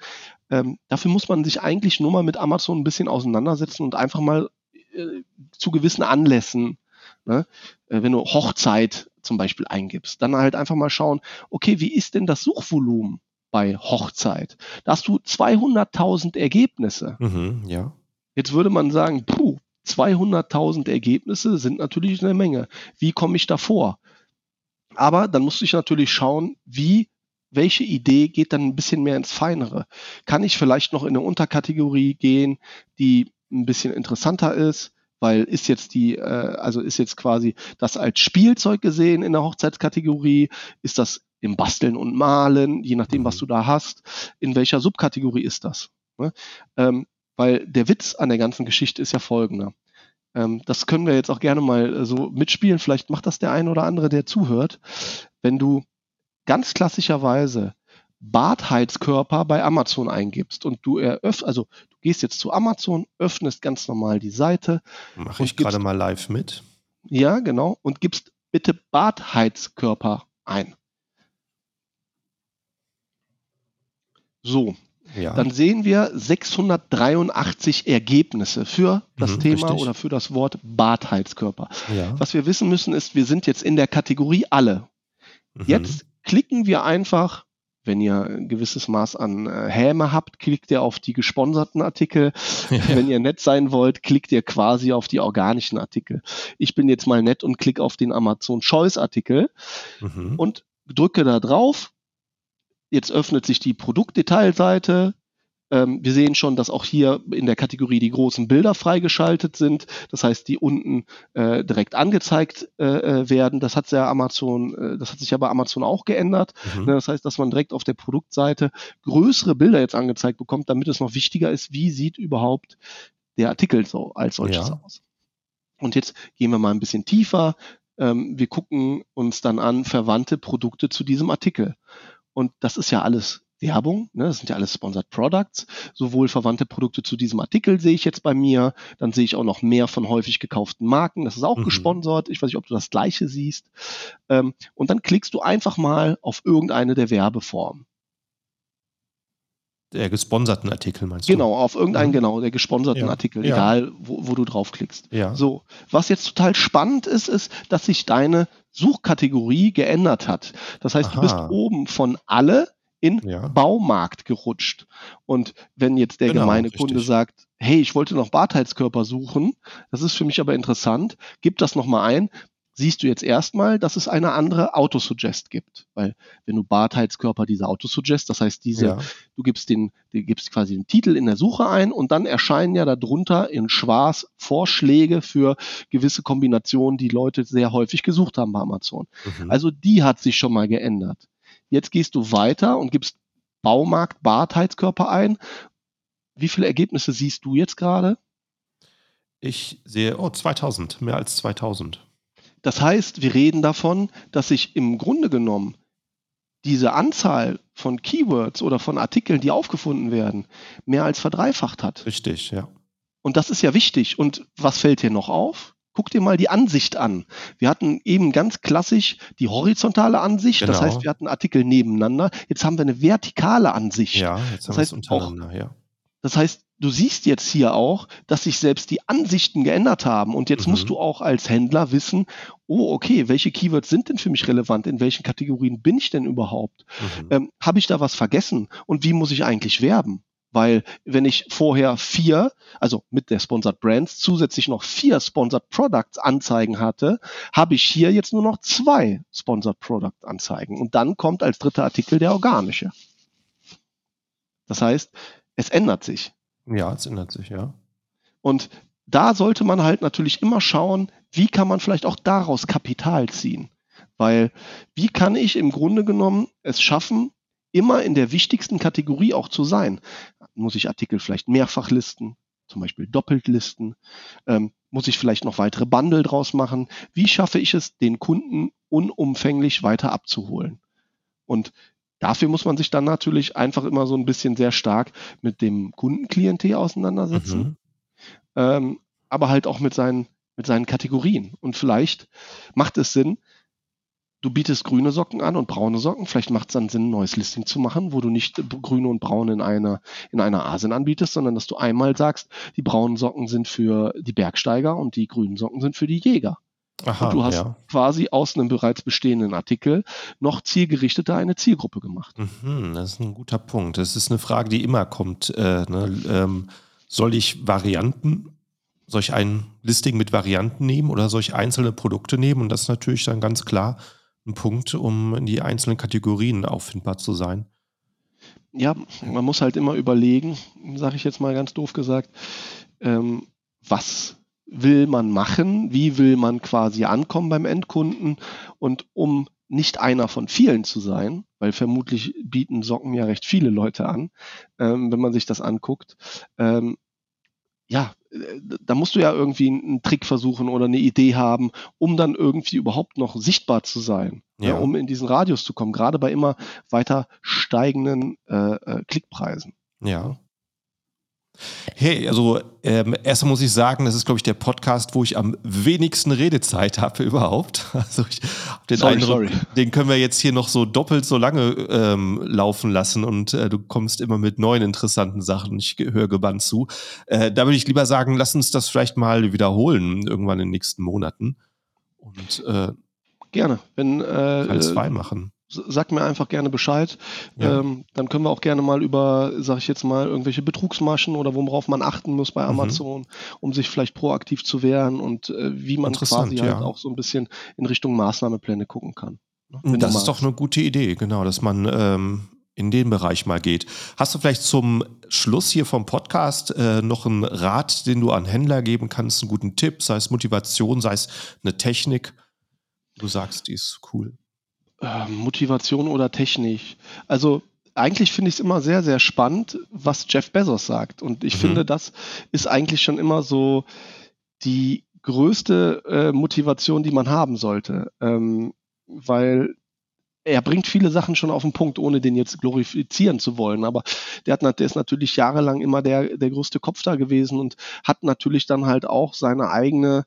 ähm, dafür muss man sich eigentlich nur mal mit Amazon ein bisschen auseinandersetzen und einfach mal äh, zu gewissen Anlässen, ne, äh, wenn du Hochzeit zum Beispiel eingibst. Dann halt einfach mal schauen, okay, wie ist denn das Suchvolumen bei Hochzeit? Da hast du 200.000 Ergebnisse. Mhm, ja. Jetzt würde man sagen, puh, 200.000 Ergebnisse sind natürlich eine Menge. Wie komme ich davor? Aber dann musste ich natürlich schauen, wie, welche Idee geht dann ein bisschen mehr ins Feinere? Kann ich vielleicht noch in eine Unterkategorie gehen, die ein bisschen interessanter ist? Weil ist jetzt die, äh, also ist jetzt quasi das als Spielzeug gesehen in der Hochzeitskategorie, ist das im Basteln und Malen, je nachdem, was mhm. du da hast, in welcher Subkategorie ist das? Ne? Ähm, weil der Witz an der ganzen Geschichte ist ja folgender. Ähm, das können wir jetzt auch gerne mal äh, so mitspielen. Vielleicht macht das der ein oder andere, der zuhört. Wenn du ganz klassischerweise Bartheizkörper bei Amazon eingibst und du eröffnest, also du gehst jetzt zu Amazon, öffnest ganz normal die Seite. Mache ich gerade mal live mit. Ja, genau. Und gibst bitte Bartheizkörper ein. So, ja. dann sehen wir 683 Ergebnisse für das mhm, Thema richtig. oder für das Wort Bartheizkörper. Ja. Was wir wissen müssen ist, wir sind jetzt in der Kategorie alle. Mhm. Jetzt klicken wir einfach wenn ihr ein gewisses Maß an äh, Häme habt, klickt ihr auf die gesponserten Artikel. Ja. Wenn ihr nett sein wollt, klickt ihr quasi auf die organischen Artikel. Ich bin jetzt mal nett und klicke auf den Amazon Choice Artikel mhm. und drücke da drauf. Jetzt öffnet sich die Produktdetailseite. Ähm, wir sehen schon, dass auch hier in der Kategorie die großen Bilder freigeschaltet sind. Das heißt, die unten äh, direkt angezeigt äh, äh werden. Das hat ja Amazon, äh, das hat sich ja bei Amazon auch geändert. Mhm. Ne, das heißt, dass man direkt auf der Produktseite größere Bilder jetzt angezeigt bekommt, damit es noch wichtiger ist, wie sieht überhaupt der Artikel so als solches ja. aus. Und jetzt gehen wir mal ein bisschen tiefer. Ähm, wir gucken uns dann an verwandte Produkte zu diesem Artikel. Und das ist ja alles Werbung, ne, das sind ja alles Sponsored Products, sowohl verwandte Produkte zu diesem Artikel sehe ich jetzt bei mir, dann sehe ich auch noch mehr von häufig gekauften Marken, das ist auch mhm. gesponsert, ich weiß nicht, ob du das gleiche siehst. Ähm, und dann klickst du einfach mal auf irgendeine der Werbeformen. der gesponserten Artikel meinst du? Genau, auf irgendeinen, mhm. genau, der gesponserten ja. Artikel, ja. egal wo, wo, du draufklickst. Ja. So, was jetzt total spannend ist, ist, dass sich deine Suchkategorie geändert hat. Das heißt, Aha. du bist oben von alle in ja. Baumarkt gerutscht. Und wenn jetzt der genau, gemeine richtig. Kunde sagt, hey, ich wollte noch Bartheitskörper suchen, das ist für mich aber interessant, gib das nochmal ein, siehst du jetzt erstmal, dass es eine andere Autosuggest gibt. Weil wenn du Bartheitskörper diese Autosuggest, das heißt diese, ja. du gibst den, du gibst quasi den Titel in der Suche ein und dann erscheinen ja darunter in schwarz Vorschläge für gewisse Kombinationen, die Leute sehr häufig gesucht haben bei Amazon. Mhm. Also die hat sich schon mal geändert. Jetzt gehst du weiter und gibst Baumarkt Bartheitskörper ein. Wie viele Ergebnisse siehst du jetzt gerade? Ich sehe, oh, 2000, mehr als 2000. Das heißt, wir reden davon, dass sich im Grunde genommen diese Anzahl von Keywords oder von Artikeln, die aufgefunden werden, mehr als verdreifacht hat. Richtig, ja. Und das ist ja wichtig. Und was fällt hier noch auf? Guck dir mal die Ansicht an. Wir hatten eben ganz klassisch die horizontale Ansicht, genau. das heißt, wir hatten Artikel nebeneinander. Jetzt haben wir eine vertikale Ansicht. Ja, jetzt haben das heißt, wir es untereinander, auch, ja. Das heißt, du siehst jetzt hier auch, dass sich selbst die Ansichten geändert haben. Und jetzt mhm. musst du auch als Händler wissen, oh, okay, welche Keywords sind denn für mich relevant? In welchen Kategorien bin ich denn überhaupt? Mhm. Ähm, Habe ich da was vergessen? Und wie muss ich eigentlich werben? Weil wenn ich vorher vier, also mit der Sponsored Brands zusätzlich noch vier Sponsored Products Anzeigen hatte, habe ich hier jetzt nur noch zwei Sponsored Product Anzeigen. Und dann kommt als dritter Artikel der organische. Das heißt, es ändert sich. Ja, es ändert sich, ja. Und da sollte man halt natürlich immer schauen, wie kann man vielleicht auch daraus Kapital ziehen. Weil wie kann ich im Grunde genommen es schaffen, immer in der wichtigsten Kategorie auch zu sein? Muss ich Artikel vielleicht mehrfach listen, zum Beispiel doppelt listen? Ähm, muss ich vielleicht noch weitere Bundle draus machen? Wie schaffe ich es, den Kunden unumfänglich weiter abzuholen? Und Dafür muss man sich dann natürlich einfach immer so ein bisschen sehr stark mit dem Kundenklientel auseinandersetzen, mhm. ähm, aber halt auch mit seinen, mit seinen Kategorien. Und vielleicht macht es Sinn, du bietest grüne Socken an und braune Socken. Vielleicht macht es dann Sinn, ein neues Listing zu machen, wo du nicht grüne und braune in einer, in einer Asien anbietest, sondern dass du einmal sagst, die braunen Socken sind für die Bergsteiger und die grünen Socken sind für die Jäger. Aha, und du hast ja. quasi aus einem bereits bestehenden Artikel noch zielgerichteter eine Zielgruppe gemacht. Mhm, das ist ein guter Punkt. Das ist eine Frage, die immer kommt. Äh, ne? ähm, soll ich Varianten, soll ich ein Listing mit Varianten nehmen oder soll ich einzelne Produkte nehmen? Und das ist natürlich dann ganz klar ein Punkt, um in die einzelnen Kategorien auffindbar zu sein. Ja, man muss halt immer überlegen, sage ich jetzt mal ganz doof gesagt, ähm, was will man machen, wie will man quasi ankommen beim Endkunden und um nicht einer von vielen zu sein, weil vermutlich bieten Socken ja recht viele Leute an, ähm, wenn man sich das anguckt. Ähm, ja, da musst du ja irgendwie einen Trick versuchen oder eine Idee haben, um dann irgendwie überhaupt noch sichtbar zu sein, ja. Ja, um in diesen Radius zu kommen, gerade bei immer weiter steigenden äh, äh, Klickpreisen. Ja. Hey, also ähm, erstmal muss ich sagen, das ist, glaube ich, der Podcast, wo ich am wenigsten Redezeit habe *laughs* überhaupt. Also ich den sorry, Eindruck, sorry. den können wir jetzt hier noch so doppelt so lange ähm, laufen lassen und äh, du kommst immer mit neuen interessanten Sachen. Ich höre gebannt zu. Äh, da würde ich lieber sagen, lass uns das vielleicht mal wiederholen irgendwann in den nächsten Monaten. Und äh, gerne, wenn äh, Teil zwei machen sag mir einfach gerne Bescheid. Ja. Ähm, dann können wir auch gerne mal über, sag ich jetzt mal, irgendwelche Betrugsmaschen oder worauf man achten muss bei mhm. Amazon, mhm. um sich vielleicht proaktiv zu wehren und äh, wie man quasi ja. halt auch so ein bisschen in Richtung Maßnahmepläne gucken kann. Ne? Das ist doch eine gute Idee, genau, dass man ähm, in den Bereich mal geht. Hast du vielleicht zum Schluss hier vom Podcast äh, noch einen Rat, den du an Händler geben kannst, einen guten Tipp, sei es Motivation, sei es eine Technik? Du sagst, die ist cool. Ähm, Motivation oder Technik. Also eigentlich finde ich es immer sehr, sehr spannend, was Jeff Bezos sagt. Und ich mhm. finde, das ist eigentlich schon immer so die größte äh, Motivation, die man haben sollte. Ähm, weil er bringt viele Sachen schon auf den Punkt, ohne den jetzt glorifizieren zu wollen. Aber der, hat, der ist natürlich jahrelang immer der, der größte Kopf da gewesen und hat natürlich dann halt auch seine eigene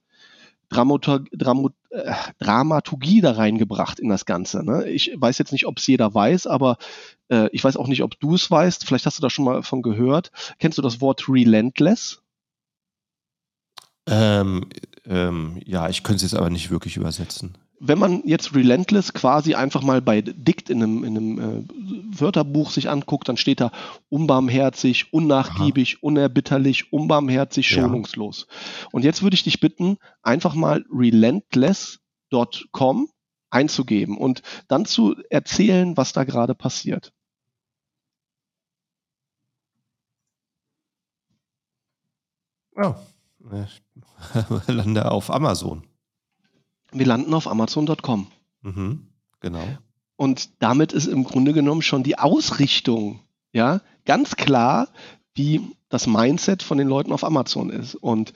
Dramatog Dram äh, Dramaturgie da reingebracht in das Ganze. Ne? Ich weiß jetzt nicht, ob es jeder weiß, aber äh, ich weiß auch nicht, ob du es weißt. Vielleicht hast du da schon mal von gehört. Kennst du das Wort relentless? Ähm, ähm, ja, ich könnte es jetzt aber nicht wirklich übersetzen wenn man jetzt Relentless quasi einfach mal bei Dict in einem, in einem äh, Wörterbuch sich anguckt, dann steht da unbarmherzig, unnachgiebig, Aha. unerbitterlich, unbarmherzig, schonungslos. Ja. Und jetzt würde ich dich bitten, einfach mal relentless.com einzugeben und dann zu erzählen, was da gerade passiert. Oh, *laughs* ich lande auf Amazon. Wir landen auf Amazon.com. Mhm, genau. Und damit ist im Grunde genommen schon die Ausrichtung, ja, ganz klar, wie das Mindset von den Leuten auf Amazon ist. Und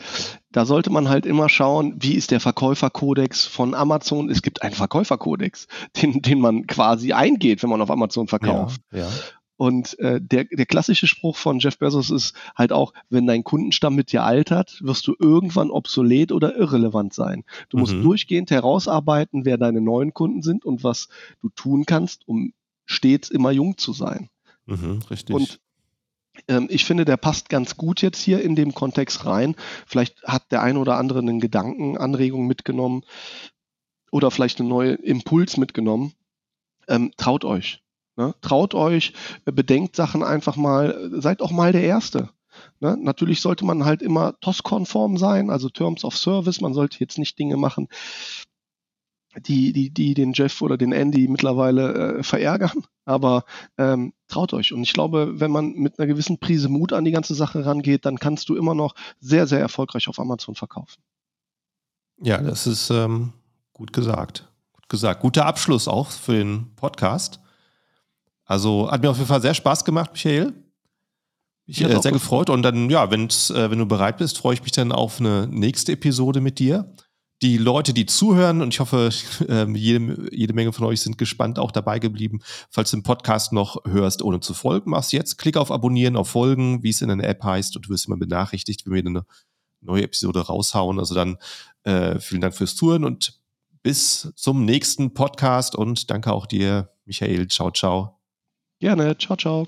da sollte man halt immer schauen, wie ist der Verkäuferkodex von Amazon. Es gibt einen Verkäuferkodex, *laughs* den, den man quasi eingeht, wenn man auf Amazon verkauft. Ja, ja. Und äh, der, der klassische Spruch von Jeff Bezos ist halt auch, wenn dein Kundenstamm mit dir altert, wirst du irgendwann obsolet oder irrelevant sein. Du mhm. musst durchgehend herausarbeiten, wer deine neuen Kunden sind und was du tun kannst, um stets immer jung zu sein. Mhm, richtig. Und ähm, ich finde, der passt ganz gut jetzt hier in dem Kontext rein. Vielleicht hat der ein oder andere einen Gedanken, Anregung mitgenommen oder vielleicht einen neuen Impuls mitgenommen. Ähm, traut euch. Ne? Traut euch, äh, bedenkt Sachen einfach mal, seid auch mal der Erste. Ne? Natürlich sollte man halt immer TOS-konform sein, also Terms of Service. Man sollte jetzt nicht Dinge machen, die, die, die den Jeff oder den Andy mittlerweile äh, verärgern. Aber ähm, traut euch. Und ich glaube, wenn man mit einer gewissen Prise Mut an die ganze Sache rangeht, dann kannst du immer noch sehr, sehr erfolgreich auf Amazon verkaufen. Ja, das ist ähm, gut gesagt. Gut gesagt. Guter Abschluss auch für den Podcast. Also hat mir auf jeden Fall sehr Spaß gemacht, Michael. Ich äh, sehr gefreut. Und dann, ja, wenn's, äh, wenn du bereit bist, freue ich mich dann auf eine nächste Episode mit dir. Die Leute, die zuhören, und ich hoffe, *laughs* äh, jede, jede Menge von euch sind gespannt auch dabei geblieben. Falls du den Podcast noch hörst, ohne zu folgen, machst jetzt. Klick auf Abonnieren, auf Folgen, wie es in der App heißt, und du wirst immer benachrichtigt, wenn wir eine neue Episode raushauen. Also dann äh, vielen Dank fürs Zuhören und bis zum nächsten Podcast und danke auch dir, Michael. Ciao, ciao. Gerne. Ciao, ciao.